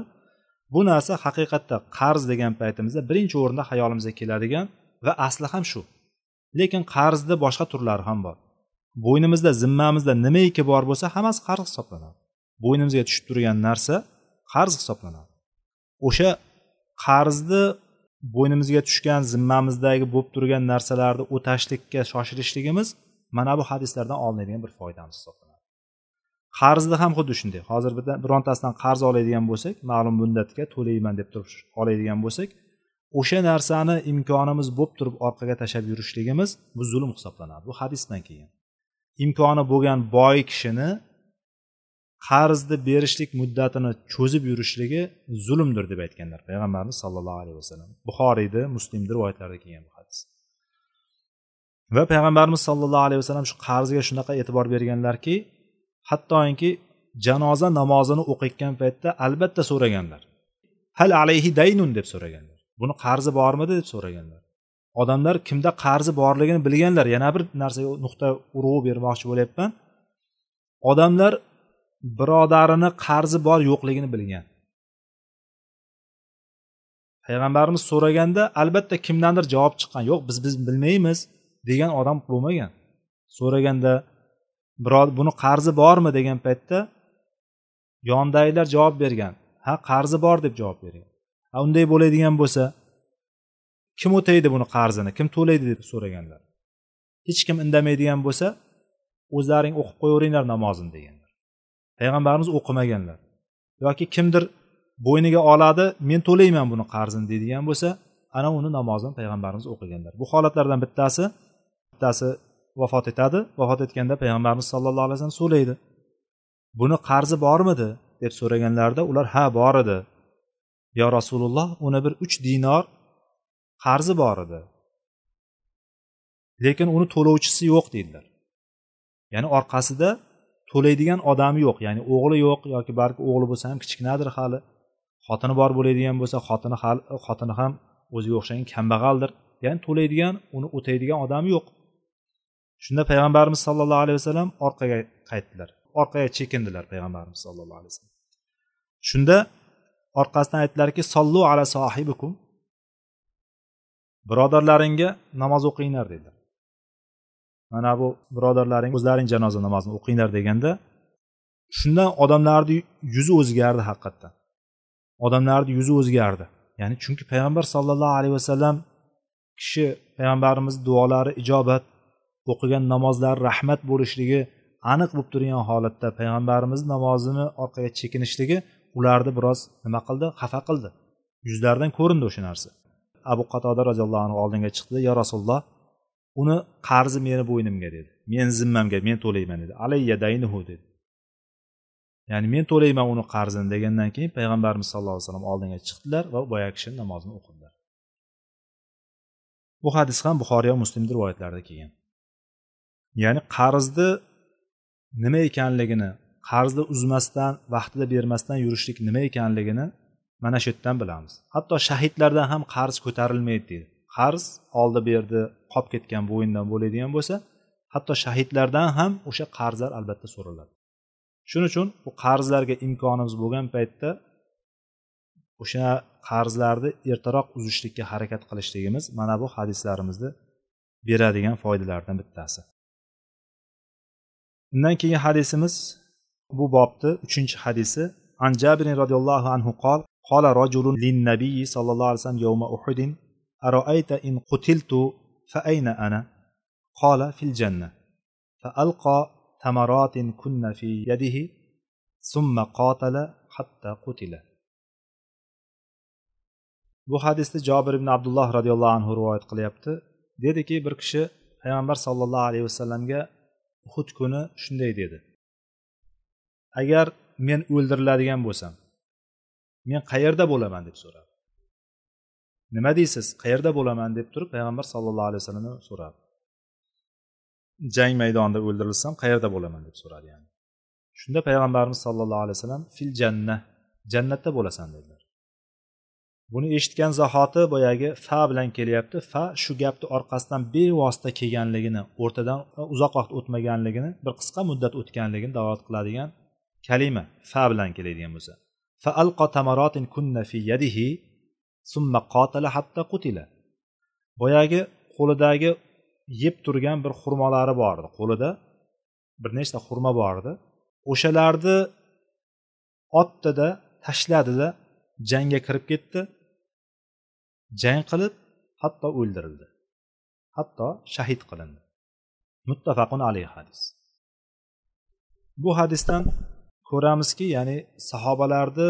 Bu narsa haqiqatda qarz degan paytimizda birinchi o'rinda hayolimizga keladigan va asli ham shu. Lekin qarzni boshqa turlari ham bor. Bo'ynimizda zimmamizda nimaiki bor bo'lsa hammasi qarz hisoblanadi. Bo'ynimizga tushib turgan narsa qarz hisoblanadi. O'sha qarzni bo'ynimizga tushgan zimmamizdagi bo'lib turgan narsalarni o'tashlikka shoshilishligimiz mana bu hadislardan olinadigan bir foydamiz hisoblanadi. Qarzni ham xuddi shunday. Hozir birontasidan qarz oladigan bo'lsak ma'lum muddatga to'layman deb turib oladigan bo'lsak o'sha narsani imkonimiz bo'lib turib orqaga tashlab yurishligimiz bu zulm hisoblanadi bu hadisdan keyin. Imkoni bo'lgan boy kishini qarzni berishlik muddatini cho'zib yurishligi zulmdir deb aytganlar payg'ambarimiz sollallohu alayhi vasallam. Buxoriyda muslimni rivoyatlarida kelgan bu hadis. Va payg'ambarimiz sollallohu alayhi vasallam shu qarzga shunaqa e'tibor berganlarki hattoki janoza namozini o'qiyotgan paytda albatta so'raganlar. Hal alayhi daynun? deb so'raganlar. Buni qarzi bormidi? deb so'raganlar. Odamlar kimda qarzi borligini bilganlar. Yana bir narsaga nuqta urg'u bermoqchi bo'lyapman. Odamlar birodarini qarzi bor yo'qligini bilgan. Payg'ambarimiz so'raganda albatta kimdandir javob chiqqan. Yo'q biz biz bilmaymiz degan odam bo'lmagan. So'raganda biror buni qarzi bormi? degan paytda yonidagilar javob bergan. Ha qarzi bor deb javob bergan. A unday bo'ladigan bo'lsa kim o'taydi buni qarzini? Kim to'laydi deb so'raganlar. Hech kim indamaydigan bo'lsa o'zlaring o'qib qo'yaveringlar namozini deganlar. Payg'ambarimiz o'qimaganlar. Yoki kimdir bo'yniga oladi men to'layman buni qarzini deydigan bo'lsa ana uni namozini payg'ambarimiz o'qiganlar. Bu holatlardan bittasi bittasi vafot etadi. Vafot etganda payg'ambarimiz sallallohu alayhi vasallam so'raydi buni qarzi bormidi? deb so'raganlarida ular ha bor edi. Yo rasululloh uni bir uch dinor qarzi bor edi. Lekin uni to'lovchisi yo'q deydilar. Ya'ni orqasida to'laydigan odami yo'q ya'ni o'g'li yo'q yoki balki o'g'li bo'lsa ham kichkinadir hali. Xotini bor bo'ladigan bo'lsa xotini hali xotini ham o'ziga o'xshagan kambag'aldir. Ya'ni to'laydigan uni o'taydigan odami yo'q. Shunda payg'ambarimiz sollallohu alayhi vasallam orqaga qaytdilar. Orqaga chekindilar payg'ambarimiz sollallohu alayhi vasallam. Shunda orqasidan aytdilarki sollu ala sohibikum birodarlaringga namoz o'qinglar dedilar mana bu birodarlaring o'zlaring janoza namozini o'qinglar deganda shundan odamlarni yuzi o'zgardi haqiqatdan. Odamlarni yuzi o'zgardi. Ya'ni chunki payg'ambar sollallohu alayhi vasallam kishi payg'ambarimiz duolari ijobat o'qigan namozlari rahmat bo'lishligi aniq bo'lib turgan holatda payg'ambarimiz namozini orqaga chekinishligi ularni biroz nima qildi? Xafa qildi. Yuzlaridan ko'rindi o'sha narsa. Abu qatoda roziyallohu anhu oldinga chiqdi. Yo rasululloh uni qarzi meni bo'ynimga dedi. Meni zimmamga men to'layman dedi. Alayya daynuhu dedi. Ya'ni men to'layman uni qarzini degandan keyin payg'ambarimiz sallallohu alayhi vasallam oldinga chiqdilar va boyagi kishini namozini o'qidilar bu hadis ham buxoriy va muslimni rivoyatlarida kelgan. Ya'ni qarzni nima ekanligini qarzni uzmasdan vaqtida bermasdan yurishlik nima ekanligini mana shu yerdan bilamiz. Hatto shahidlardan ham qarz ko'tarilmaydi. Deydi qarz oldi berdi qolib ketgan bo'yindan bo'ladigan bo'lsa hatto shahidlardan ham o'sha qarzlar albatta so'raladi. Shuning uchun bu qarzlarga imkonimiz bo'lgan paytda o'sha qarzlarni ertaroq uzishlikka harakat qilishligimiz mana bu hadislarimizni beradigan foydalardan bittasi. Undan keyin hadisimiz bu bobni uchinchi hadisi. An jabirin roziyallohu anhu qol قال رجل للنبي صلى الله عليه وسلم يوم أحد أرأيت إن قتلت فأين أنا قال في الجنة فألقى تمرات كن في يده ثم قاتل حتى قتل bu hadisni jobir ibn abdulloh roziyallohu anhu rivoyat qilyapti dediki bir kishi payg'ambar sollallohu alayhi vasallamga uhud kuni shunday dedi agar men o'ldiriladigan bo'lsam men qayerda bo'laman deb so'radi. Nima deysiz? Qayerda bo'laman deb turib payg'ambar sallallohu alayhi vasallamdan so'radi. Jang maydonida o'ldirilsam qayerda bo'laman deb so'radi yani. Shunda payg'ambarimiz sollallohu alayhi vasallam fil janna jannatda bo'lasan dedilar. Buni eshitgan zahoti boyagi fa bilan kelyapti. Fa shu gapni orqasidan bevosita kelganligini o'rtadan e, uzoq vaqt o'tmaganligini bir qisqa muddat o'tganligini dalolat qiladigan kalima fa bilan keladigan bo'lsa. فألقى تمرات كن في يده ثم قاتل حتى قتل. Boyagi qo'lidagi yeb turgan bir xurmolari bor edi qo'lida. Bir nechta xurmo bor edi o'shalarni otdida tashladida jangga kirib ketdi. Jang qilib hatto o'ldirildi. Hatto shahid qilindi. Muttafaqun alayhi hadis. Bu hadisdan ko'ramizki ya'ni sahobalarni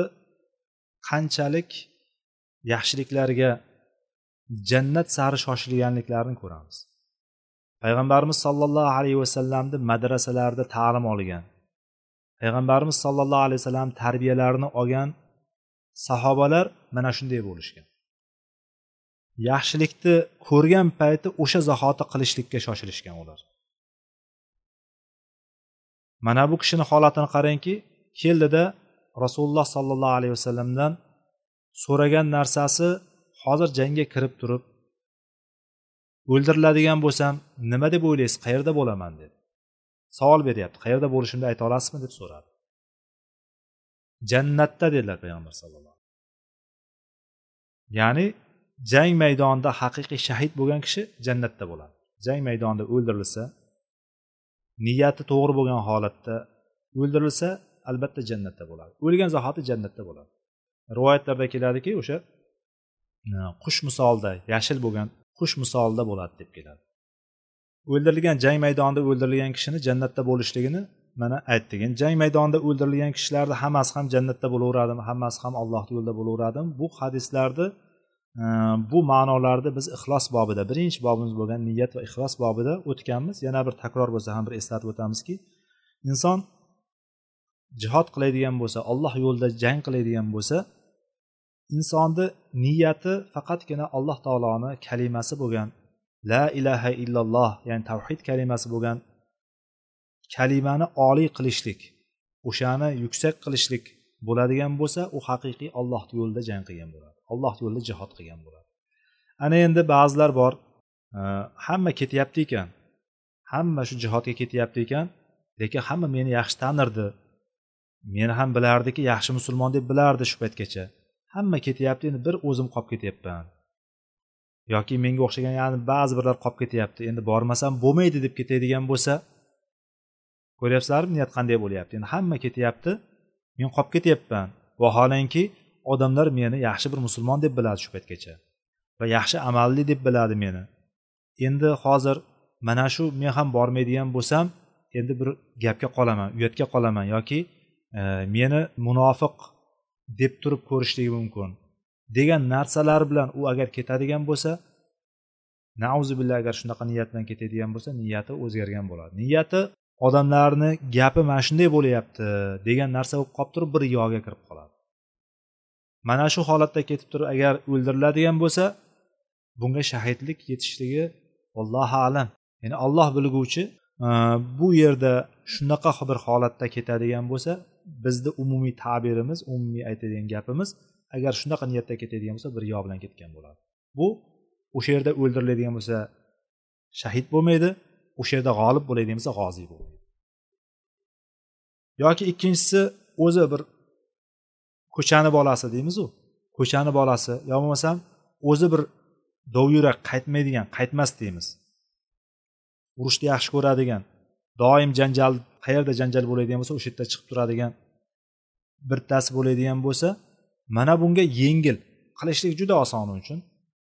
qanchalik yaxshiliklarga jannat sari shoshilganliklarini ko'ramiz. Payg'ambarimiz sollallohu alayhi vasallamni madrasalarida ta'lim olgan payg'ambarimiz sollallohu alayhi vasallam tarbiyalarini olgan sahobalar mana shunday bo'lishgan. Yaxshilikni ko'rgan payti o'sha zahoti qilishlikka shoshilishgan ular. Mana bu kishini holatini qarangki keldida rasululloh sollallohu alayhi vasallamdan so'ragan narsasi hozir jangga kirib turib o'ldiriladigan bo'lsam nima deb o'ylaysiz? Qayerda bo'laman? dedi. Savol beryapti. Qayerda bo'lishimni ayta olasizmi? deb so'radi. Jannatda dedilar payg'ambar sallallohu alayhi ya'ni jang maydonida haqiqiy shahid bo'lgan kishi jannatda bo'ladi. Jang maydonida o'ldirilsa niyati to'g'ri bo'lgan holatda o'ldirilsa albatta jannatda bo'ladi. O'lgan zahoti jannatda bo'ladi. Rivoyatlarda keladiki o'sha e, qush misolida yashil bo'lgan qush misolida bo'ladi deb keladi. O'ldirilgan jang maydonida o'ldirilgan kishini jannatda bo'lishligini mana aytdik endi jang maydonida o'ldirilgan kishilarni hammasi ham jannatda bo'laveradimi hammasi ham allohni yo'lida bo'laveradimi? Bu hadislarni e, bu ma'nolarni biz ixlos bobida birinchi bobimiz bo'lgan niyat va ixlos bobida o'tganmiz. Yana bir takror bo'lsa ham bir eslatib o'tamizki inson jihod qiladigan bo'lsa alloh yo'lida jang qiladigan bo'lsa insonni niyati faqatgina alloh taoloni kalimasi bo'lgan la ilaha illalloh ya'ni tavhid kalimasi bo'lgan kalimani oliy qilishlik o'shani yuksak qilishlik bo'ladigan bo'lsa u haqiqiy olloh yo'lida jang qilgan bo'ladi alloh yo'lida jihod qilgan bo'ladi. Ana endi ba'zilar bor e, hamma ketyapti ekan hamma shu jihodga ketyapti ekan lekin hamma meni yaxshi tanirdi meni ham bilardiki yaxshi musulmon deb bilardi shu paytgacha. Hamma ketyapti endi bir o'zim qolib ketyapman. Yoki menga o'xshagan yana ba'zi birlar qolib ketyapti endi bormasam bo'lmaydi deb ketadigan bo'lsa ko'ryapsizlarmi niyat qanday bo'lyapti? Endi hamma ketyapti men qolib ketyapman. Vaholanki odamlar meni yaxshi bir musulmon deb biladi shu paytgacha va yaxshi amalli deb biladi meni. Endi hozir mana shu men ham bormaydigan bo'lsam endi bir gapga qolaman uyatga qolaman yoki E, meni munofiq deb turib ko'rishligi mumkin. Degan narsalar bilan u agar ketadigan bo'lsa nauzubillah agar shunaqa niyat bilan ketadigan bo'lsa niyati o'zgargan bo'ladi. Niyati odamlarni gapi mana shunday bo'lyapti degan narsa bo'lib qolib turib bir yoga kirib qoladi. Mana shu holatda ketib turib agar o'ldiriladigan bo'lsa bunga shahidlik yetishligi allohu alam. Ya'ni olloh bilguvchi e, bu yerda shunaqa bir holatda ketadigan bo'lsa bizni umumiy ta'birimiz umumiy aytadigan gapimiz agar shunaqa niyatda ketadigan bo'lsa bir yo bilan ketgan bo'ladi. Bu o'sha yerda o'ldiriladigan bo'lsa shahid bo'lmaydi o'sha yerda g'olib bo'ladigan bo'lsa g'oziy bo'lmaydi. Yoki ikkinchisi o'zi bir ko'chani bolasi deymizu ko'chani bolasi. Yo bo'lmasam o'zi bir dovyurak qaytmaydigan qaytmas deymiz. Urushni yaxshi ko'radigan doim janjal qayerda janjal bo'ladigan bo'lsa o'sha yerda chiqib turadigan bittasi bo'ladigan bo'lsa mana bunga yengil. Qilishlik juda oson uchun.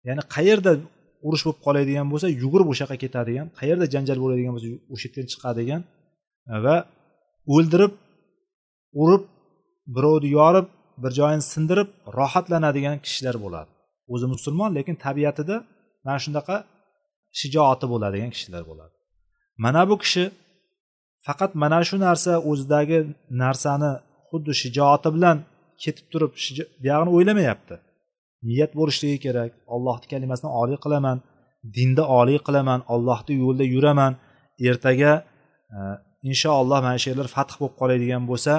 Ya'ni qayerda urush bo'lib qoladigan bo'lsa yugurib o'sha yoqqa ketadigan qayerda janjal bo'ladigan bo'lsa o'sha yerdan chiqadigan va o'ldirib urib birovni yorib bir joyini sindirib rohatlanadigan kishilar bo'ladi. O'zi musulmon lekin tabiatida mana shunaqa shijoati bo'ladigan kishilar bo'ladi. Mana bu kishi faqat mana shu narsa o'zidagi narsani xuddi shijoati bilan ketib turib buyog'ini o'ylamayapti. Niyat bo'lishligi kerak ollohni kalimasini oliy qilaman dinda oliy qilaman ollohni yo'lida yuraman. Ertaga e, inshaalloh mana shu yerlar fath bo'lib qoladigan bo'lsa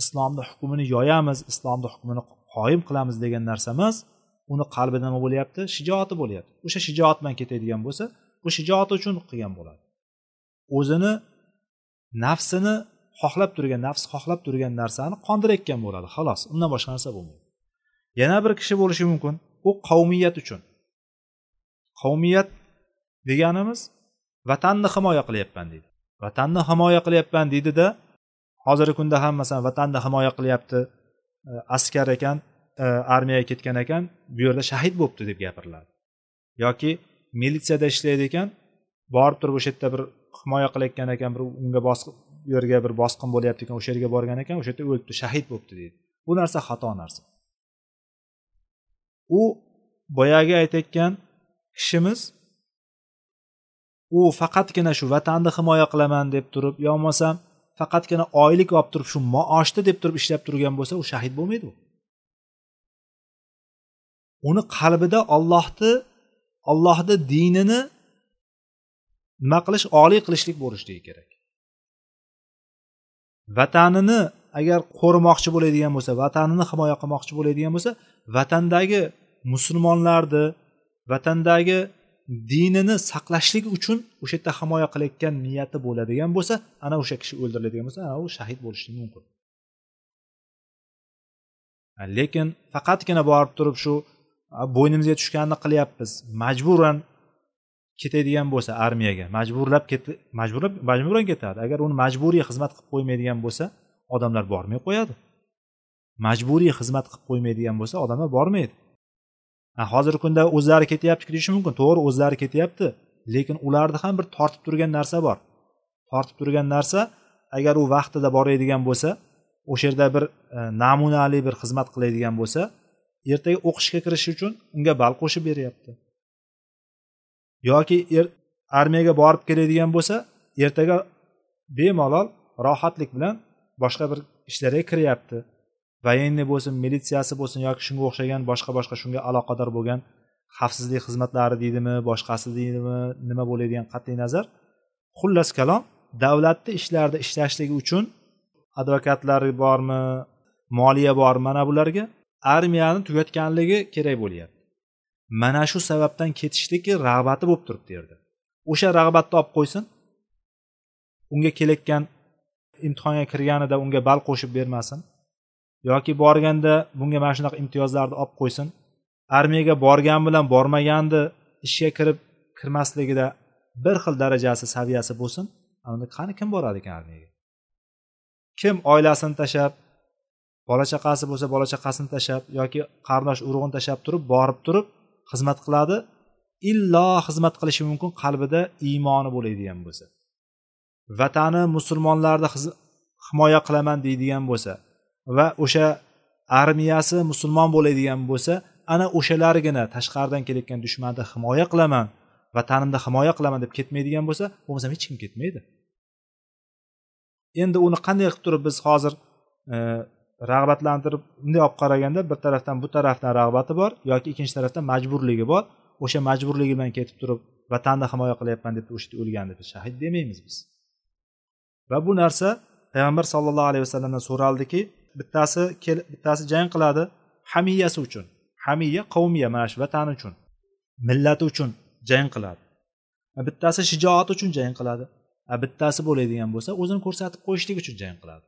islomni hukmini yoyamiz islomni hukmini qoyim qilamiz degan narsa emas uni qalbida nima bo'lyapti? Shijoati bo'lyapti. O'sha shijoat bilan ketadigan bo'lsa bu shijoati uchun qilgan bo'ladi. O'zini nafsini xohlab turgan nafs xohlab turgan narsani qondirayotgan bo'ladi xolos undan boshqa narsa bo'lmaydi. Yana bir kishi bo'lishi mumkin u qavmiyat uchun. Qavmiyat deganimiz vatanni himoya qilyapman deydi. Vatanni himoya qilyapman deydida hozirgi kunda ham masalan vatanni himoya qilyapti e, askar ekan e, armiyaga ketgan ekan bu yerda shahid bo'libdi deb gapiriladi. Yoki militsiyada ishlaydi ekan borib turib o'sha yerda bir himoya qilayotgan ekan bir unga bosqin u yerga bir bosqin bo'lyapti ekan o'sha yerga borgan ekan o'sha yerda o'libdi shahid bo'libdi deydi. Bu narsa xato narsa. U boyagi aytayotgan kishimiz u faqatgina shu vatanni himoya qilaman deb turib yo bo'lmasam faqatgina oylik olib turib shu maoshni deb turib ishlab turgan bo'lsa u shahid bo'lmaydi u. Uni qalbida ollohni ollohni dinini nima qilish? Oliy qilishlik bo'lishligi kerak. Vatanini agar qo'rimoqchi bo'ladigan bo'lsa vatanini himoya qilmoqchi bo'ladigan bo'lsa vatandagi musulmonlarni vatandagi dinini saqlashlik uchun o'sha yerda himoya qilayotgan niyati bo'ladigan bo'lsa ana o'sha kishi o'ldiriladigan bo'lsa ana u shahid bo'lishligi mumkin. Lekin faqatgina borib turib shu bo'ynimizga tushganini qilyapmiz. Majburan ketadigan bo'lsa armiyaga majburlab majburlab majburan ketadi. Agar uni majburiy xizmat qilib qo'ymaydigan bo'lsa odamlar bormay qo'yadi. Majburiy xizmat qilib qo'ymaydigan bo'lsa odamlar bormaydi. Hozirgi kunda o'zlari ketyapti deyishi mumkin. To'g'ri o'zlari ketyapti lekin ularni ham bir tortib turgan narsa bor. Tortib turgan narsa agar u vaqtida boradigan bo'lsa o'sha yerda bir e, namunali bir xizmat qiladigan bo'lsa ertaga o'qishga kirish uchun unga ball qo'shib beryapti. Yoki er, armiyaga borib keladigan bo'lsa ertaga bemalol rohatlik bilan boshqa bir ishlarga kiryapti. Военный bo'lsin militsiyasi bo'lsin yoki shunga o'xshagan boshqa boshqa shunga aloqador bo'lgan xavfsizlik xizmatlari deydimi boshqasi deydimi nima bo'ladigan qat'iy nazar. Xullas kalom davlatni ishlarida ishlashligi uchun advokatlari bormi moliya bormi mana bularga armiyani tugatganligi kerak bo'lyapti. Mana shu sababdan ketishligi rag'bati bo'lib turibdi yerda. O'sha rag'batni olib qo'ysin. Unga kelayotgan imtihonga kirganida unga ball qo'shib bermasin. Yoki borganda bunga mana shunaqa imtiyozlarni olib qo'ysin. Armiyaga borgan bilan bormaganni ishga kirib kirmasligida bir xil darajasi saviyasi bo'lsin. Unda qani kim boradi ekan armiyaga? Kim oilasini tashlab bola chaqasi bo'lsa bola chaqasini tashlab yoki qarindosh urug'ini tashlab turib borib turib xizmat qiladi. Illo xizmat qilishi mumkin qalbida iymoni bo'ladigan bo'lsa. Vatani musulmonlarni himoya qilaman deydigan bo'lsa va o'sha armiyasi musulmon bo'ladigan bo'lsa ana o'shalargina tashqaridan kelayotgan dushmanni himoya qilaman vatanimni himoya qilaman deb ketmaydigan bo'lsa bo'lmasam hech kim ketmaydi. Endi uni qanday qilib turib biz hozir e, rag'batlantirib bunday olib qaraganda bir tarafdan bu tarafdan rag'bati bor yoki ikkinchi tarafdan majburligi bor. O'sha majburligi bilan ketib turib vatanni himoya qilyapman deb o'sha o'lgan deb shahid demaymiz biz. Va bu narsa payg'ambar sollallohu alayhi vasallamdan so'raldiki bittasi bittasi jang qiladi hamiyasi uchun hamiya qavmiya mana shu vatani uchun millati uchun jang qiladi. Bittasi shijoat uchun jang qiladi bittasi bo'ladigan bo'lsa o'zini ko'rsatib qo'yishlik uchun jang qiladi.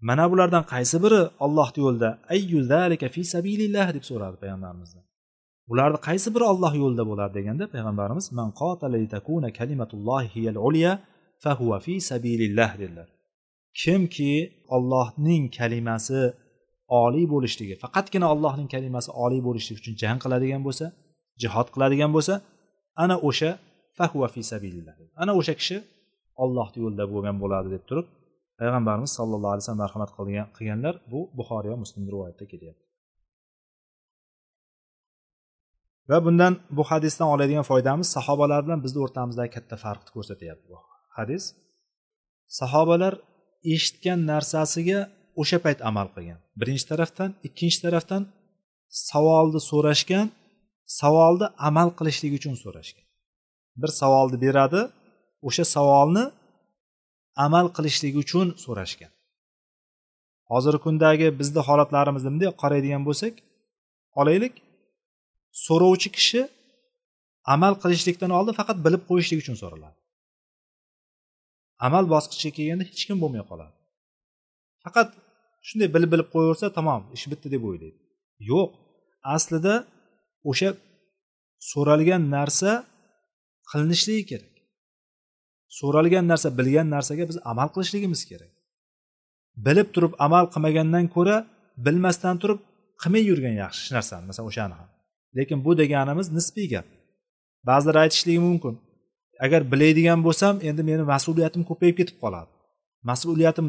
Mana bulardan qaysi biri ollohni yo'lida ayyu zalika fi sabilillah deb so'radi payg'ambarimizdan bularni qaysi biri olloh yo'lida bo'ladi deganda payg'ambarimiz man qotala litakuna kalimatullohi hiyal ulya fahuva fi sabilillah dedilar. Kimki ollohning kalimasi oliy bo'lishligi faqatgina ollohning kalimasi oliy bo'lishligi uchun jang qiladigan bo'lsa jihod qiladigan bo'lsa ana o'sha fahuva fi sabilillah ana o'sha kishi ollohni yo'lida bo'lgan bo'ladi deb turib payg'ambarimiz sallallohu alayhi vasallam marhamat qilgan qilganlar bu buxoriy va muslim rivoyatda kelyapti. Va bundan bu hadisdan oladigan foydamiz sahobalar bilan bizni o'rtamizdagi katta farqni ko'rsatyapti bu hadis. Sahobalar eshitgan narsasiga o'sha payt amal qilgan. Birinchi tarafdan ikkinchi tarafdan savolni so'rashgan savolni amal qilishlik uchun so'rashgan. Bir savolni beradi o'sha savolni amal qilishlik uchun so'rashgan. Hozirgi kundagi bizni holatlarimizni bunday qaraydigan bo'lsak olaylik so'rovchi kishi amal qilishlikdan oldin faqat bilib qo'yishlik uchun so'raladi. Amal bosqichiga kelganda hech kim bo'lmay qoladi. Faqat shunday bilib bilib qo'yaversa tamom ish bitdi deb o'ylaydi. Yo'q aslida o'sha so'ralgan narsa qilinishligi kerak. So'ralgan narsa bilgan narsaga biz amal qilishligimiz kerak. Bilib turib amal qilmagandan ko'ra bilmasdan turib qilmay yurgan yaxshi hech narsani masalan o'shani ham. Lekin bu deganimiz nisbiy gap. Ba'zilar aytishligi mumkin. Agar biladigan bo'lsam endi meni mas'uliyatim ko'payib ketib qoladi. Mas'uliyatim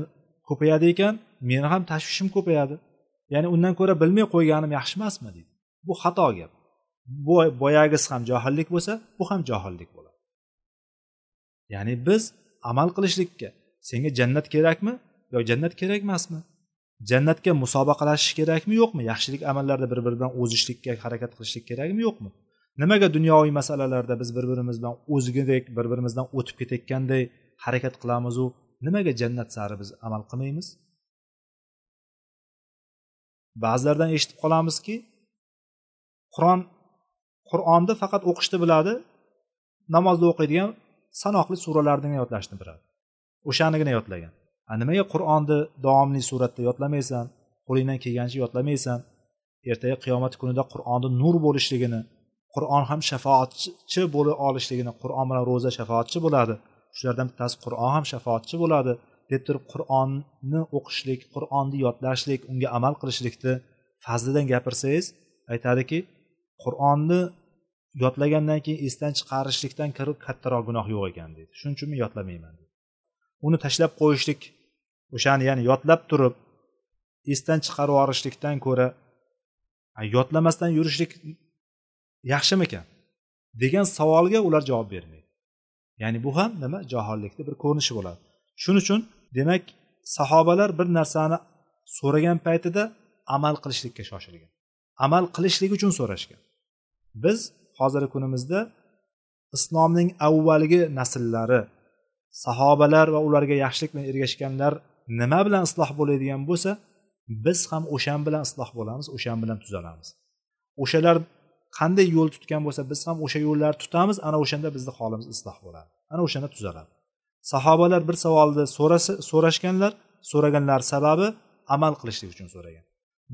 ko'payadi ekan meni ham tashvishim ko'payadi. Ya'ni undan ko'ra bilmay qo'yganim yaxshi emasmi deydi. Bu xato gap. Boyagisi ham johillik bo'lsa bu ham johillik bo'ladi. Ya'ni biz amal qilishlikka senga jannat kerakmi yo jannat kerak emasmi? Jannatga musobaqalashish kerakmi yo'qmi? Yaxshilik amallarda bir biri bilan o'zishlikka harakat qilishlik kerakmi yo'qmi? Nimaga dunyoviy masalalarda biz bir birimiz bilan o'zgidek bir birimizdan o'tib ketayotganday harakat qilamizu? Nimaga jannat sari biz amal qilmaymiz? Ba'zilardan eshitib qolamizki qur'on qur'onni faqat o'qishni biladi namozda o'qiydigan sanoqli suralarni yodlashni biladi. O'shanigina yodlagan. A nimaga qur'onni davomli suratda yodlamaysan qo'lingdan kelgancha yodlamaysan? Ertaga qiyomat kunida qur'onni nur bo'lishligini qur'on ham shafoatchi bo'la olishligini qur'on bilan ro'za shafoatchi bo'ladi. Shulardan bittasi qur'on ham shafoatchi bo'ladi. Deb turib qur'onni o'qishlik qur'onni yodlashlik unga amal qilishlikni fazlidan gapirsangiz aytadiki qur'onni yodlagandan keyin esdan chiqarishlikdan kirib kattaroq gunoh yo'q ekan deydi shuning uchun men yodlamayman uni tashlab qo'yishlik o'shani ya'ni yodlab turib esdan chiqarib yuborishlikdan ko'ra yodlamasdan yurishlik yaxshimikan? degan savolga ular javob bermaydi. Ya'ni bu ham nima? Johillikni bir ko'rinishi bo'ladi. Shuning uchun demak sahobalar bir narsani so'ragan paytida amal qilishlikka shoshilgan. Amal qilishlik uchun so'rashgan. Biz hozirgi kunimizda islomning avvalgi nasllari sahobalar va ularga yaxshilik bilan ergashganlar nima bilan isloh bo'ladigan bo'lsa biz ham o'shan bilan isloh bo'lamiz o'shan bilan tuzalamiz. O'shalar qanday yo'l tutgan bo'lsa biz ham o'sha yo'llarni tutamiz ana o'shanda bizni holimiz isloh bo'ladi ana o'shanda tuzaladi. Sahobalar bir savolni so'rashganlar so'raganlar sababi amal qilishlik uchun so'ragan.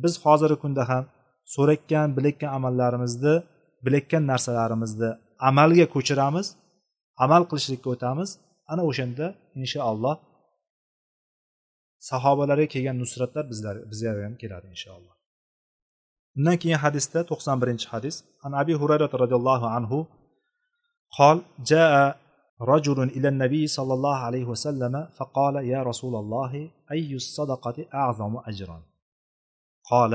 Biz hozirgi kunda ham so'rayotgan bilayotgan amallarimizni bilayotgan narsalarimizni amalga ko'chiramiz amal qilishlikka o'tamiz ana o'shanda inshaalloh sahobalarga kelgan nusratlar bizlar bizga ham keladi inshaalloh undan keyin hadisda to'qson birinchi hadis an abi hurayra roziyallohu anhu قال جاء رجل إلى النبي صلى الله عليه وسلم فقال يا رسول الله أي الصدقة أعظم أجرا قال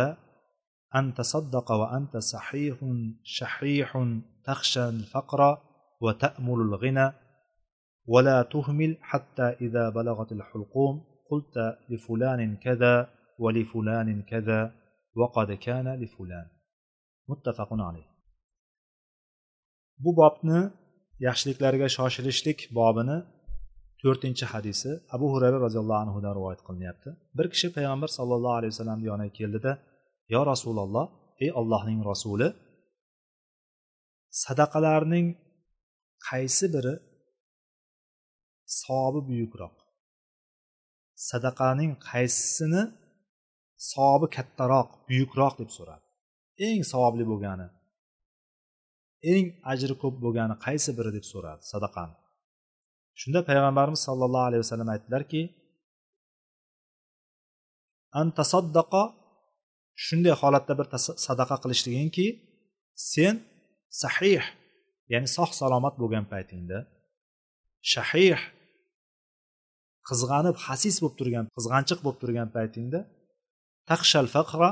أن تصدق وأنت صحيح شحيح تخشى الفقر وتأمل الغنى ولا تهمل حتى إذا بلغت الحلقوم قلت لفلان كذا ولفلان كذا وقد كان لفلان متفق عليه bu bobni yaxshiliklariga shoshilishlik bobini to'rtinchi hadisi abu hurayra roziyallohu anhudan rivoyat qilinyapti bir kishi payg'ambar sallallohu alayhi vasallamni yoniga keldida yo rasululloh ey ollohning rasuli sadaqalarning qaysi biri savobi buyukroq? Sadaqaning qaysisini savobi kattaroq buyukroq deb so'radi. Eng savobli bo'lgani eng ajri ko'p bo'lgani qaysi biri deb so'radi sadaqani? Shunda payg'ambarimiz sollallohu alayhi vasallam aytdilarki shunday holatda bir sadaqa qilishligingki sen sahih ya'ni sog' salomat bo'lgan paytingda shahih qizg'anib hasis bo'lib turgan qizg'anchiq bo'lib turgan paytingda taqshal faqra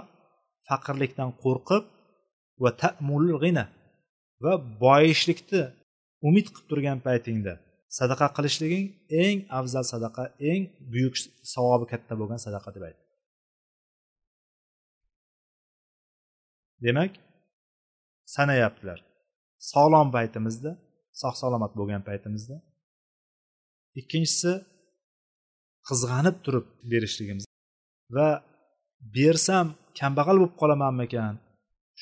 faqirlikdan qo'rqib va ta'mul g'ina va boyishlikni umid qilib turgan paytingda sadaqa qilishliging eng afzal sadaqa eng buyuk savobi katta bo'lgan sadaqa deb aytdi demak sanayaptilar. Sog'lom paytimizda sog' salomat bo'lgan paytimizda. Ikkinchisi qizg'anib turib berishligimiz. Va bersam kambag'al bo'lib qolamanmikan?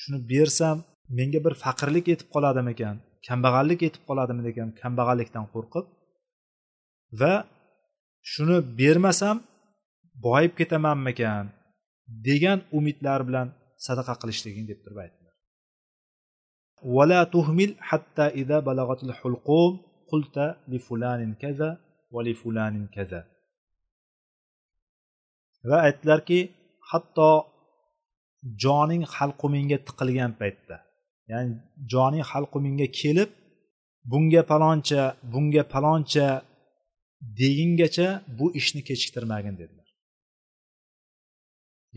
Shuni bersam menga bir faqirlik yetib qoladimikan? Kambag'allik yetib qoladimi degan kambag'allikdan qo'rqib va shuni bermasam boyib ketamanmikan? degan umidlar bilan sadaqa qilishliging deb turib aytdilar ولا تهمل حتى إذا بلغت الحلقوم قلت لفلان كذا ولفلان كذا va aytdilarki hatto joning halqumingga tiqilgan paytda ya'ni joning halqumingga kelib bunga paloncha bunga paloncha degungacha bu ishni kechiktirmagin dedilar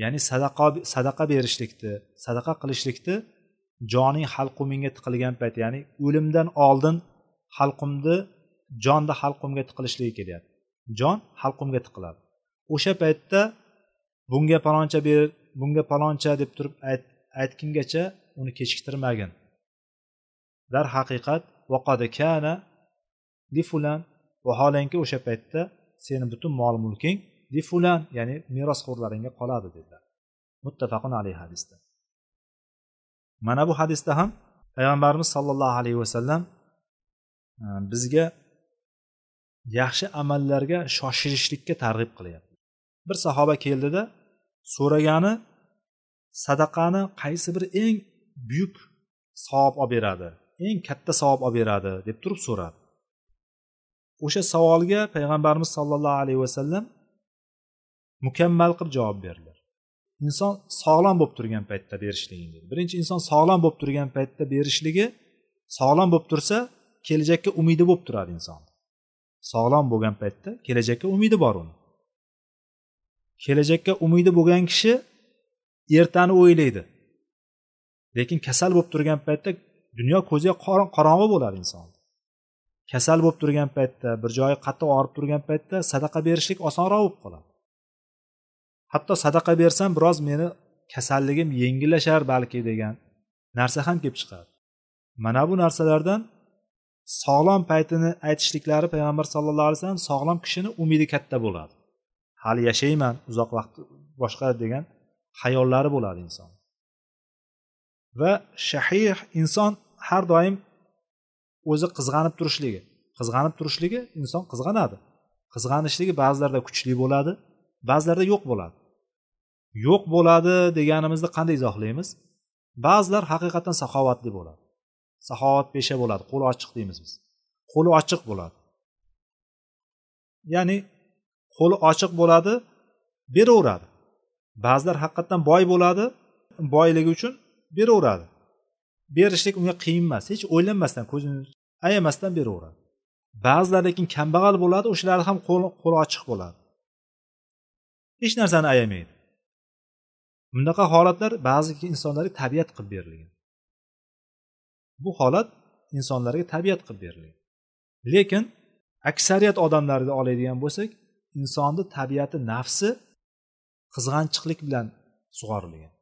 Ya'ni sadaqa sadaqa berishlikni sadaqa qilishlikni joning halqumingga tiqilgan payt ya'ni o'limdan oldin halqumni jonni halqumga tiqilishligi kelyapti. Jon halqumga tiqiladi. O'sha paytda bunga paloncha ber bunga paloncha deb turib aytgungacha uni kechiktirmagin. Darhaqiqat kana li fulan vaholanki o'sha paytda seni butun mol mulking li fulan ya'ni merosxo'rlaringga qoladi dedilar. Muttafaqun alayhi hadisda. Mana bu hadisda ham payg'ambarimiz sollallohu alayhi vasallam e, bizga yaxshi amallarga shoshilishlikka targ'ib qilyapti. Bir sahoba keldida so'ragani sadaqani qaysi bir eng buyuk savob olib beradi eng katta savob olib beradi deb turib so'radi. O'sha savolga payg'ambarimiz sollallohu alayhi vasallam mukammal qilib javob berdilar. Inson sog'lom bo'lib turgan paytda berishligi dedi. Birinchi inson sog'lom bo'lib turgan paytda berishligi sog'lom bo'lib tursa kelajakka umidi bo'lib turadi inson. Sog'lom bo'lgan paytda kelajakka umidi bor uni. Kelajakka umidi bo'lgan kishi ertani o'ylaydi. Lekin kasal bo'lib turgan paytda dunyo ko'ziga qorong'i bo'ladi inson. Kasal bo'lib turgan paytda bir joyi qattiq og'rib turgan paytda sadaqa berishlik osonroq bo'lib qoladi. Hatto sadaqa bersam biroz meni kasalligim yengillashar balki degan narsa ham kelib chiqadi mana bu narsalardan sog'lom paytini aytishliklari payg'ambar sallallohu alayhi vasallam sog'lom kishini umidi katta bo'ladi. Hali yashayman uzoq vaqt boshqa degan hayollari bo'ladi inson. Va shahih inson har doim o'zi qizg'anib turishligi qizg'anib turishligi inson qizg'anadi. Qizg'anishligi ba'zilarda kuchli bo'ladi. Ba'zilarda yo'q bo'ladi. Yo'q bo'ladi deganimizni qanday izohlaymiz? Ba'zilar haqiqatdan saxovatli bo'ladi. Saxovatpesha bo'ladi qo'li ochiq deymiz biz. Qo'li ochiq bo'ladi. Ya'ni qo'li ochiq bo'ladi beraveradi. Ba'zilar haqiqatdan boy bo'ladi boyligi uchun beraveradi. Berishlik unga qiyin emas hech o'ylanmasdan ko'zini ayamasdan beraveradi. Ba'zilar lekin kambag'al bo'ladi o'shalar ham qo'li ochiq bo'ladi. Hech narsani ayamaydi. Bunaqa holatlar ba'zi insonlarga tabiat qilib berilgan. Bu holat insonlarga tabiat qilib berilgan. Lekin aksariyat odamlarni oladigan bo'lsak insonni tabiati nafsi qizg'anchiqlik bilan sug'orilgan.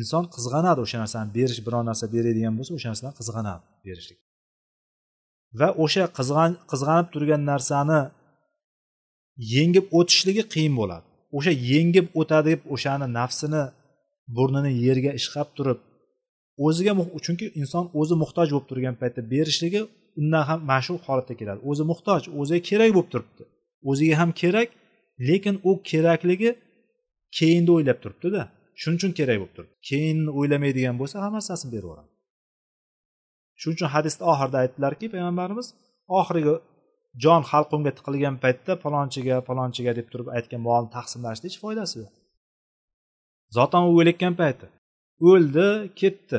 Inson qizg'anadi o'sha narsani berish biror narsa beradigan bo'lsa o'sha narsadan qizg'anadi berishlik. Va o'sha qizg'an qizg'anib turgan narsani yengib o'tishligi qiyin bo'ladi. O'sha yengib o'tadi deb o'shani nafsini burnini yerga ishqab turib o'ziga chunki inson o'zi muhtoj bo'lib turgan paytda berishligi undan ham mana shu holatga keladi. O'zi muhtoj o'ziga kerak bo'lib turibdi. O'ziga ham kerak lekin u kerakligi keyinni o'ylab turibdida. Shuning uchun kerak bo'lib turibdi. Keyinni o'ylamaydigan bo'lsa hamma narsasini yuboradi. shuning uchun hadisda oxirida aytdilarki payg'ambarimiz oxirgi jon halqumga tiqilgan paytda palonchiga palonchiga deb turib aytgan molni taqsimlashni hech foydasi yo'q. Zotan u o'layotgan payti o'ldi ketdi.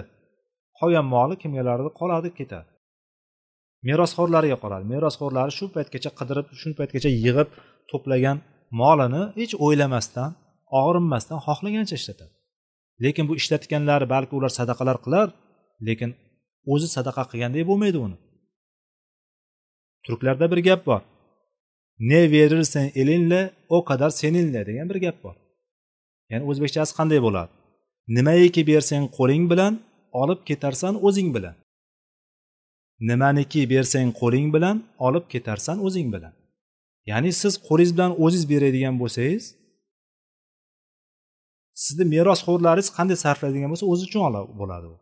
Qolgan moli kimgalardir qoladi ketadi. Merosxo'rlariga qoladi. Merosxo'rlari shu paytgacha qidirib shu paytgacha yig'ib to'plagan molini hech o'ylamasdan og'rinmasdan xohlagancha ishlatadi. Lekin bu ishlatganlari balki ular sadaqalar qilar lekin o'zi sadaqa qilgandek bo'lmaydi uni. Turklarda bir gap bor. Ne verirsen elinle o kadar seninle degan bir gap bor. Ya'ni o'zbekchasi qanday bo'ladi? Nimaiki bersang qo'ling bilan olib ketarsan o'zing bilan. Nimaniki bersang qo'ling bilan olib ketarsan o'zing bilan. Ya'ni siz qo'lingiz bilan o'zingiz beradigan bo'lsangiz sizni merosxo'rlaringiz qanday sarflaydigan bo'lsa o'zi uchun bo'ladi u.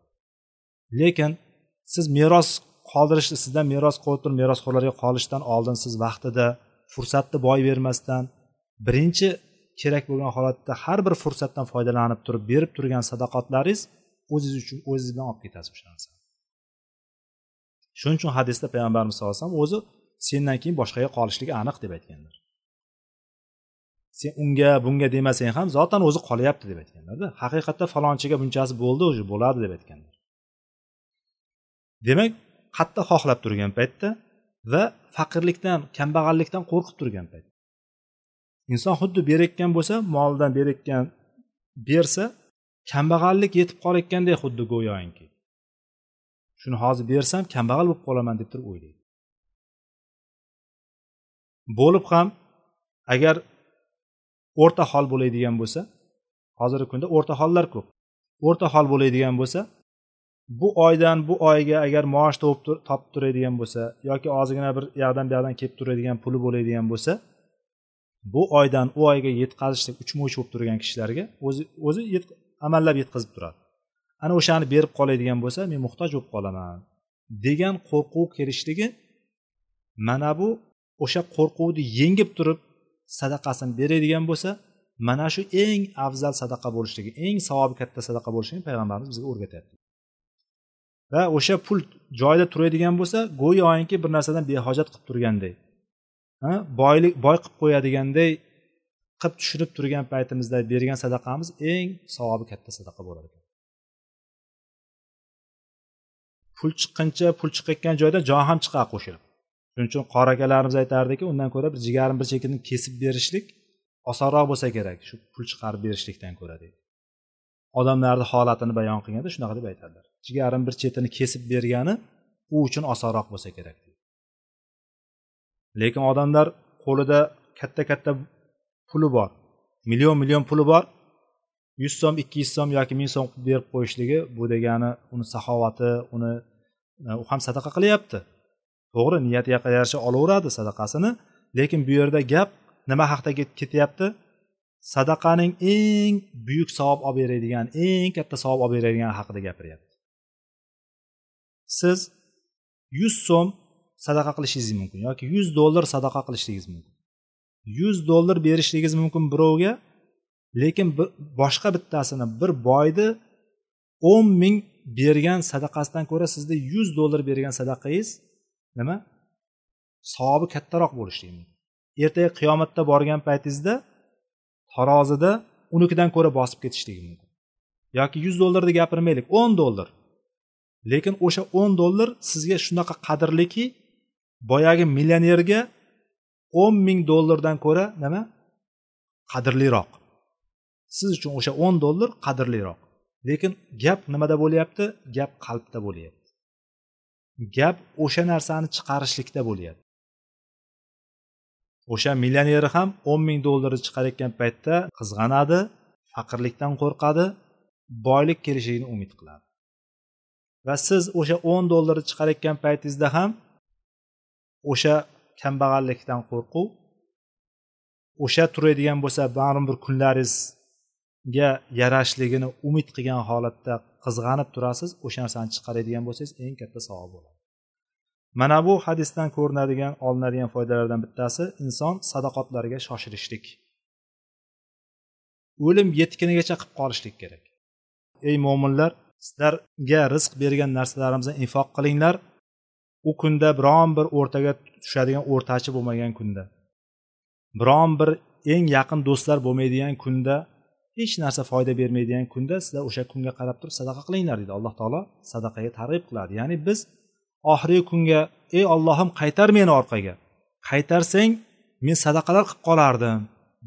Lekin siz meros qoldirishni sizdan meros qolib turib merosxo'rlarga qolishdan oldin siz vaqtida fursatni boy bermasdan birinchi kerak bo'lgan holatda har bir fursatdan foydalanib turib berib turgan sadoqatlaringiz o'zingiz uchun o'zingiz bilan olib ketasiz o'sha narsani. Shuning uchun hadisda payg'ambarimiz sallallohu alayhi vasallam o'zi sendan keyin boshqaga qolishligi aniq deb aytganlar. Sen unga bunga demasang ham zotan o'zi qolyapti deb aytganlarda. Haqiqatda falonchiga bunchasi bo'ldi уже bo'ladi deb aytganlar. Demak qattiq xohlab turgan paytda va faqirlikdan kambag'allikdan qo'rqib turgan payt. Inson xuddi berayotgan bo'lsa molidan berayotgan bersa kambag'allik yetib qolayotganday xuddi go'yoki. Shuni hozir bersam kambag'al bo'lib qolaman deb turib o'ylaydi. Bo'lib ham agar o'rta hol bo'ladigan bo'lsa hozirgi kunda o'rta hollar ko'p. O'rta hol bo'ladigan bo'lsa bu oydan bu oyga agar maosh topib turadigan bo'lsa yoki ozgina bir yoqdan bu yoqdan kelib turadigan puli bo'ladigan bo'lsa bu oydan u oyga yetkazishlik uchmoch bo'lib turgan kishilarga o'zi o'zi amallab yetkazib turadi. Ana o'shani berib qoladigan bo'lsa men muhtoj bo'lib qolaman degan qo'rquv kelishligi mana bu o'sha qo'rquvni yengib turib sadaqasini beradigan bo'lsa mana shu eng afzal sadaqa bo'lishligi eng savobi katta sadaqa bo'lishligini payg'ambarimiz bizga o'rgatyapti. Va o'sha pul joyida turadigan bo'lsa go'yoki bir narsadan behojat qilib turganday boylik boy qilib qo'yadiganday qilib tushirib turgan paytimizda bergan sadaqamiz eng savobi katta sadaqa bo'lar ekan. Pul chiqquncha pul chiqayotgan joyda jon ham chiqadi qo'shilib. Shuning uchun qori akalarimiz aytardiki undan ko'ra bir jigarni bir chekini kesib berishlik osonroq bo'lsa kerak shu pul chiqarib berishlikdan ko'ra deydi. Odamlarni holatini bayon qilganda shunaqa deb aytadilar jigarim bir chetini kesib bergani u uchun osonroq bo'lsa kerak lekin odamlar qo'lida katta katta puli bor. Million million puli bor. Yuz so'm ikki yuz so'm yoki ming so'm qilib berib qo'yishligi bu degani uni saxovati uni e, u ham sadaqa qilyapti. To'g'ri niyatiga yarasha olaveradi sadaqasini lekin bu yerda gap nima haqida ketyapti? Sadaqaning eng buyuk savob olib beradigan eng katta savob olib beradigan haqida gapiryapti. Siz yuz so'm sadaqa qilishingiz mumkin yoki yuz dollar sadaqa qilishligingiz mumkin. Yuz dollar berishligingiz mumkin birovga lekin boshqa bittasini bir boyni o'n ming bergan sadaqasidan ko'ra sizda yuz dollar bergan sadaqangiz nima? Savobi kattaroq bo'lishligi mumkin. Ertaga qiyomatda borgan paytingizda tarozida unikidan ko'ra bosib ketishligi mumkin. Yoki yuz dollarni gapirmaylik o'n dollar. Lekin o'sha o'n dollar sizga shunaqa qadrliki boyagi millionerga o'n ming dollardan ko'ra nima? Qadrliroq siz uchun o'sha o'n dollar qadrliroq lekin gap nimada bo'lyapti? Gap qalbda bo'lyapti. Gap o'sha narsani chiqarishlikda bo'lyapti. O'sha millioneri ham o'n ming dollarni chiqarayotgan paytda qizg'anadi faqirlikdan qo'rqadi boylik kelishligini umid qiladi. Va siz o'sha o'n dollarni chiqarayotgan paytingizda ham o'sha kambag'allikdan qo'rquv. O'sha turadigan bo'lsa baribir kunlaringizga yarashligini umid qilgan holatda qizg'anib turasiz o'sha narsani chiqaradigan bo'lsangiz eng katta savob bo'ladi. Mana bu hadisdan ko'rinadigan olinadigan foydalardan bittasi inson sadoqatlariga shoshilishlik. O'lim yetgunigacha qilib qolishlik kerak. Ey mo'minlar sizlarga rizq bergan narsalarimizni infoq qilinglar. U kunda biron bir o'rtaga tushadigan o'rtachi bo'lmagan kunda biron bir eng yaqin do'stlar bo'lmaydigan kunda hech narsa foyda bermaydigan kunda sizlar o'sha kunga qarab turib sadaqa qilinglar deydi alloh taolo sadaqaga targ'ib qiladi. Ya'ni biz oxirgi kunga ey ollohim qaytar meni orqaga qaytarsang men sadaqalar qilib qolardim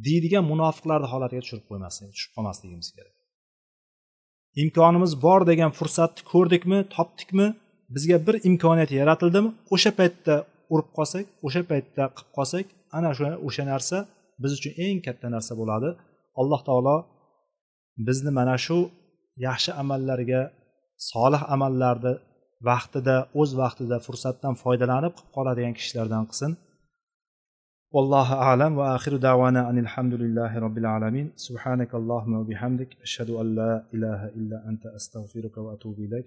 deydigan munofiqlarni holatiga tushirib qo'ymaslik tushib qolmasligimiz kerak. Imkonimiz bor degan fursatni ko'rdikmi topdikmi bizga bir imkoniyat yaratildimi? O'sha paytda urib qolsak o'sha paytda qilib qolsak ana shu o'sha narsa biz uchun eng katta narsa bo'ladi. Alloh taolo bizni mana shu yaxshi amallarga solih amallarni vaqtida o'z vaqtida fursatdan foydalanib qilib qoladigan kishilardan qilsin. والله أعلم وآخر دعوانا أن الحمد لله رب العالمين. سبحانك اللهم وبحمدك أشهد أن لا إله إلا أنت أستغفرك وأتوب إليك.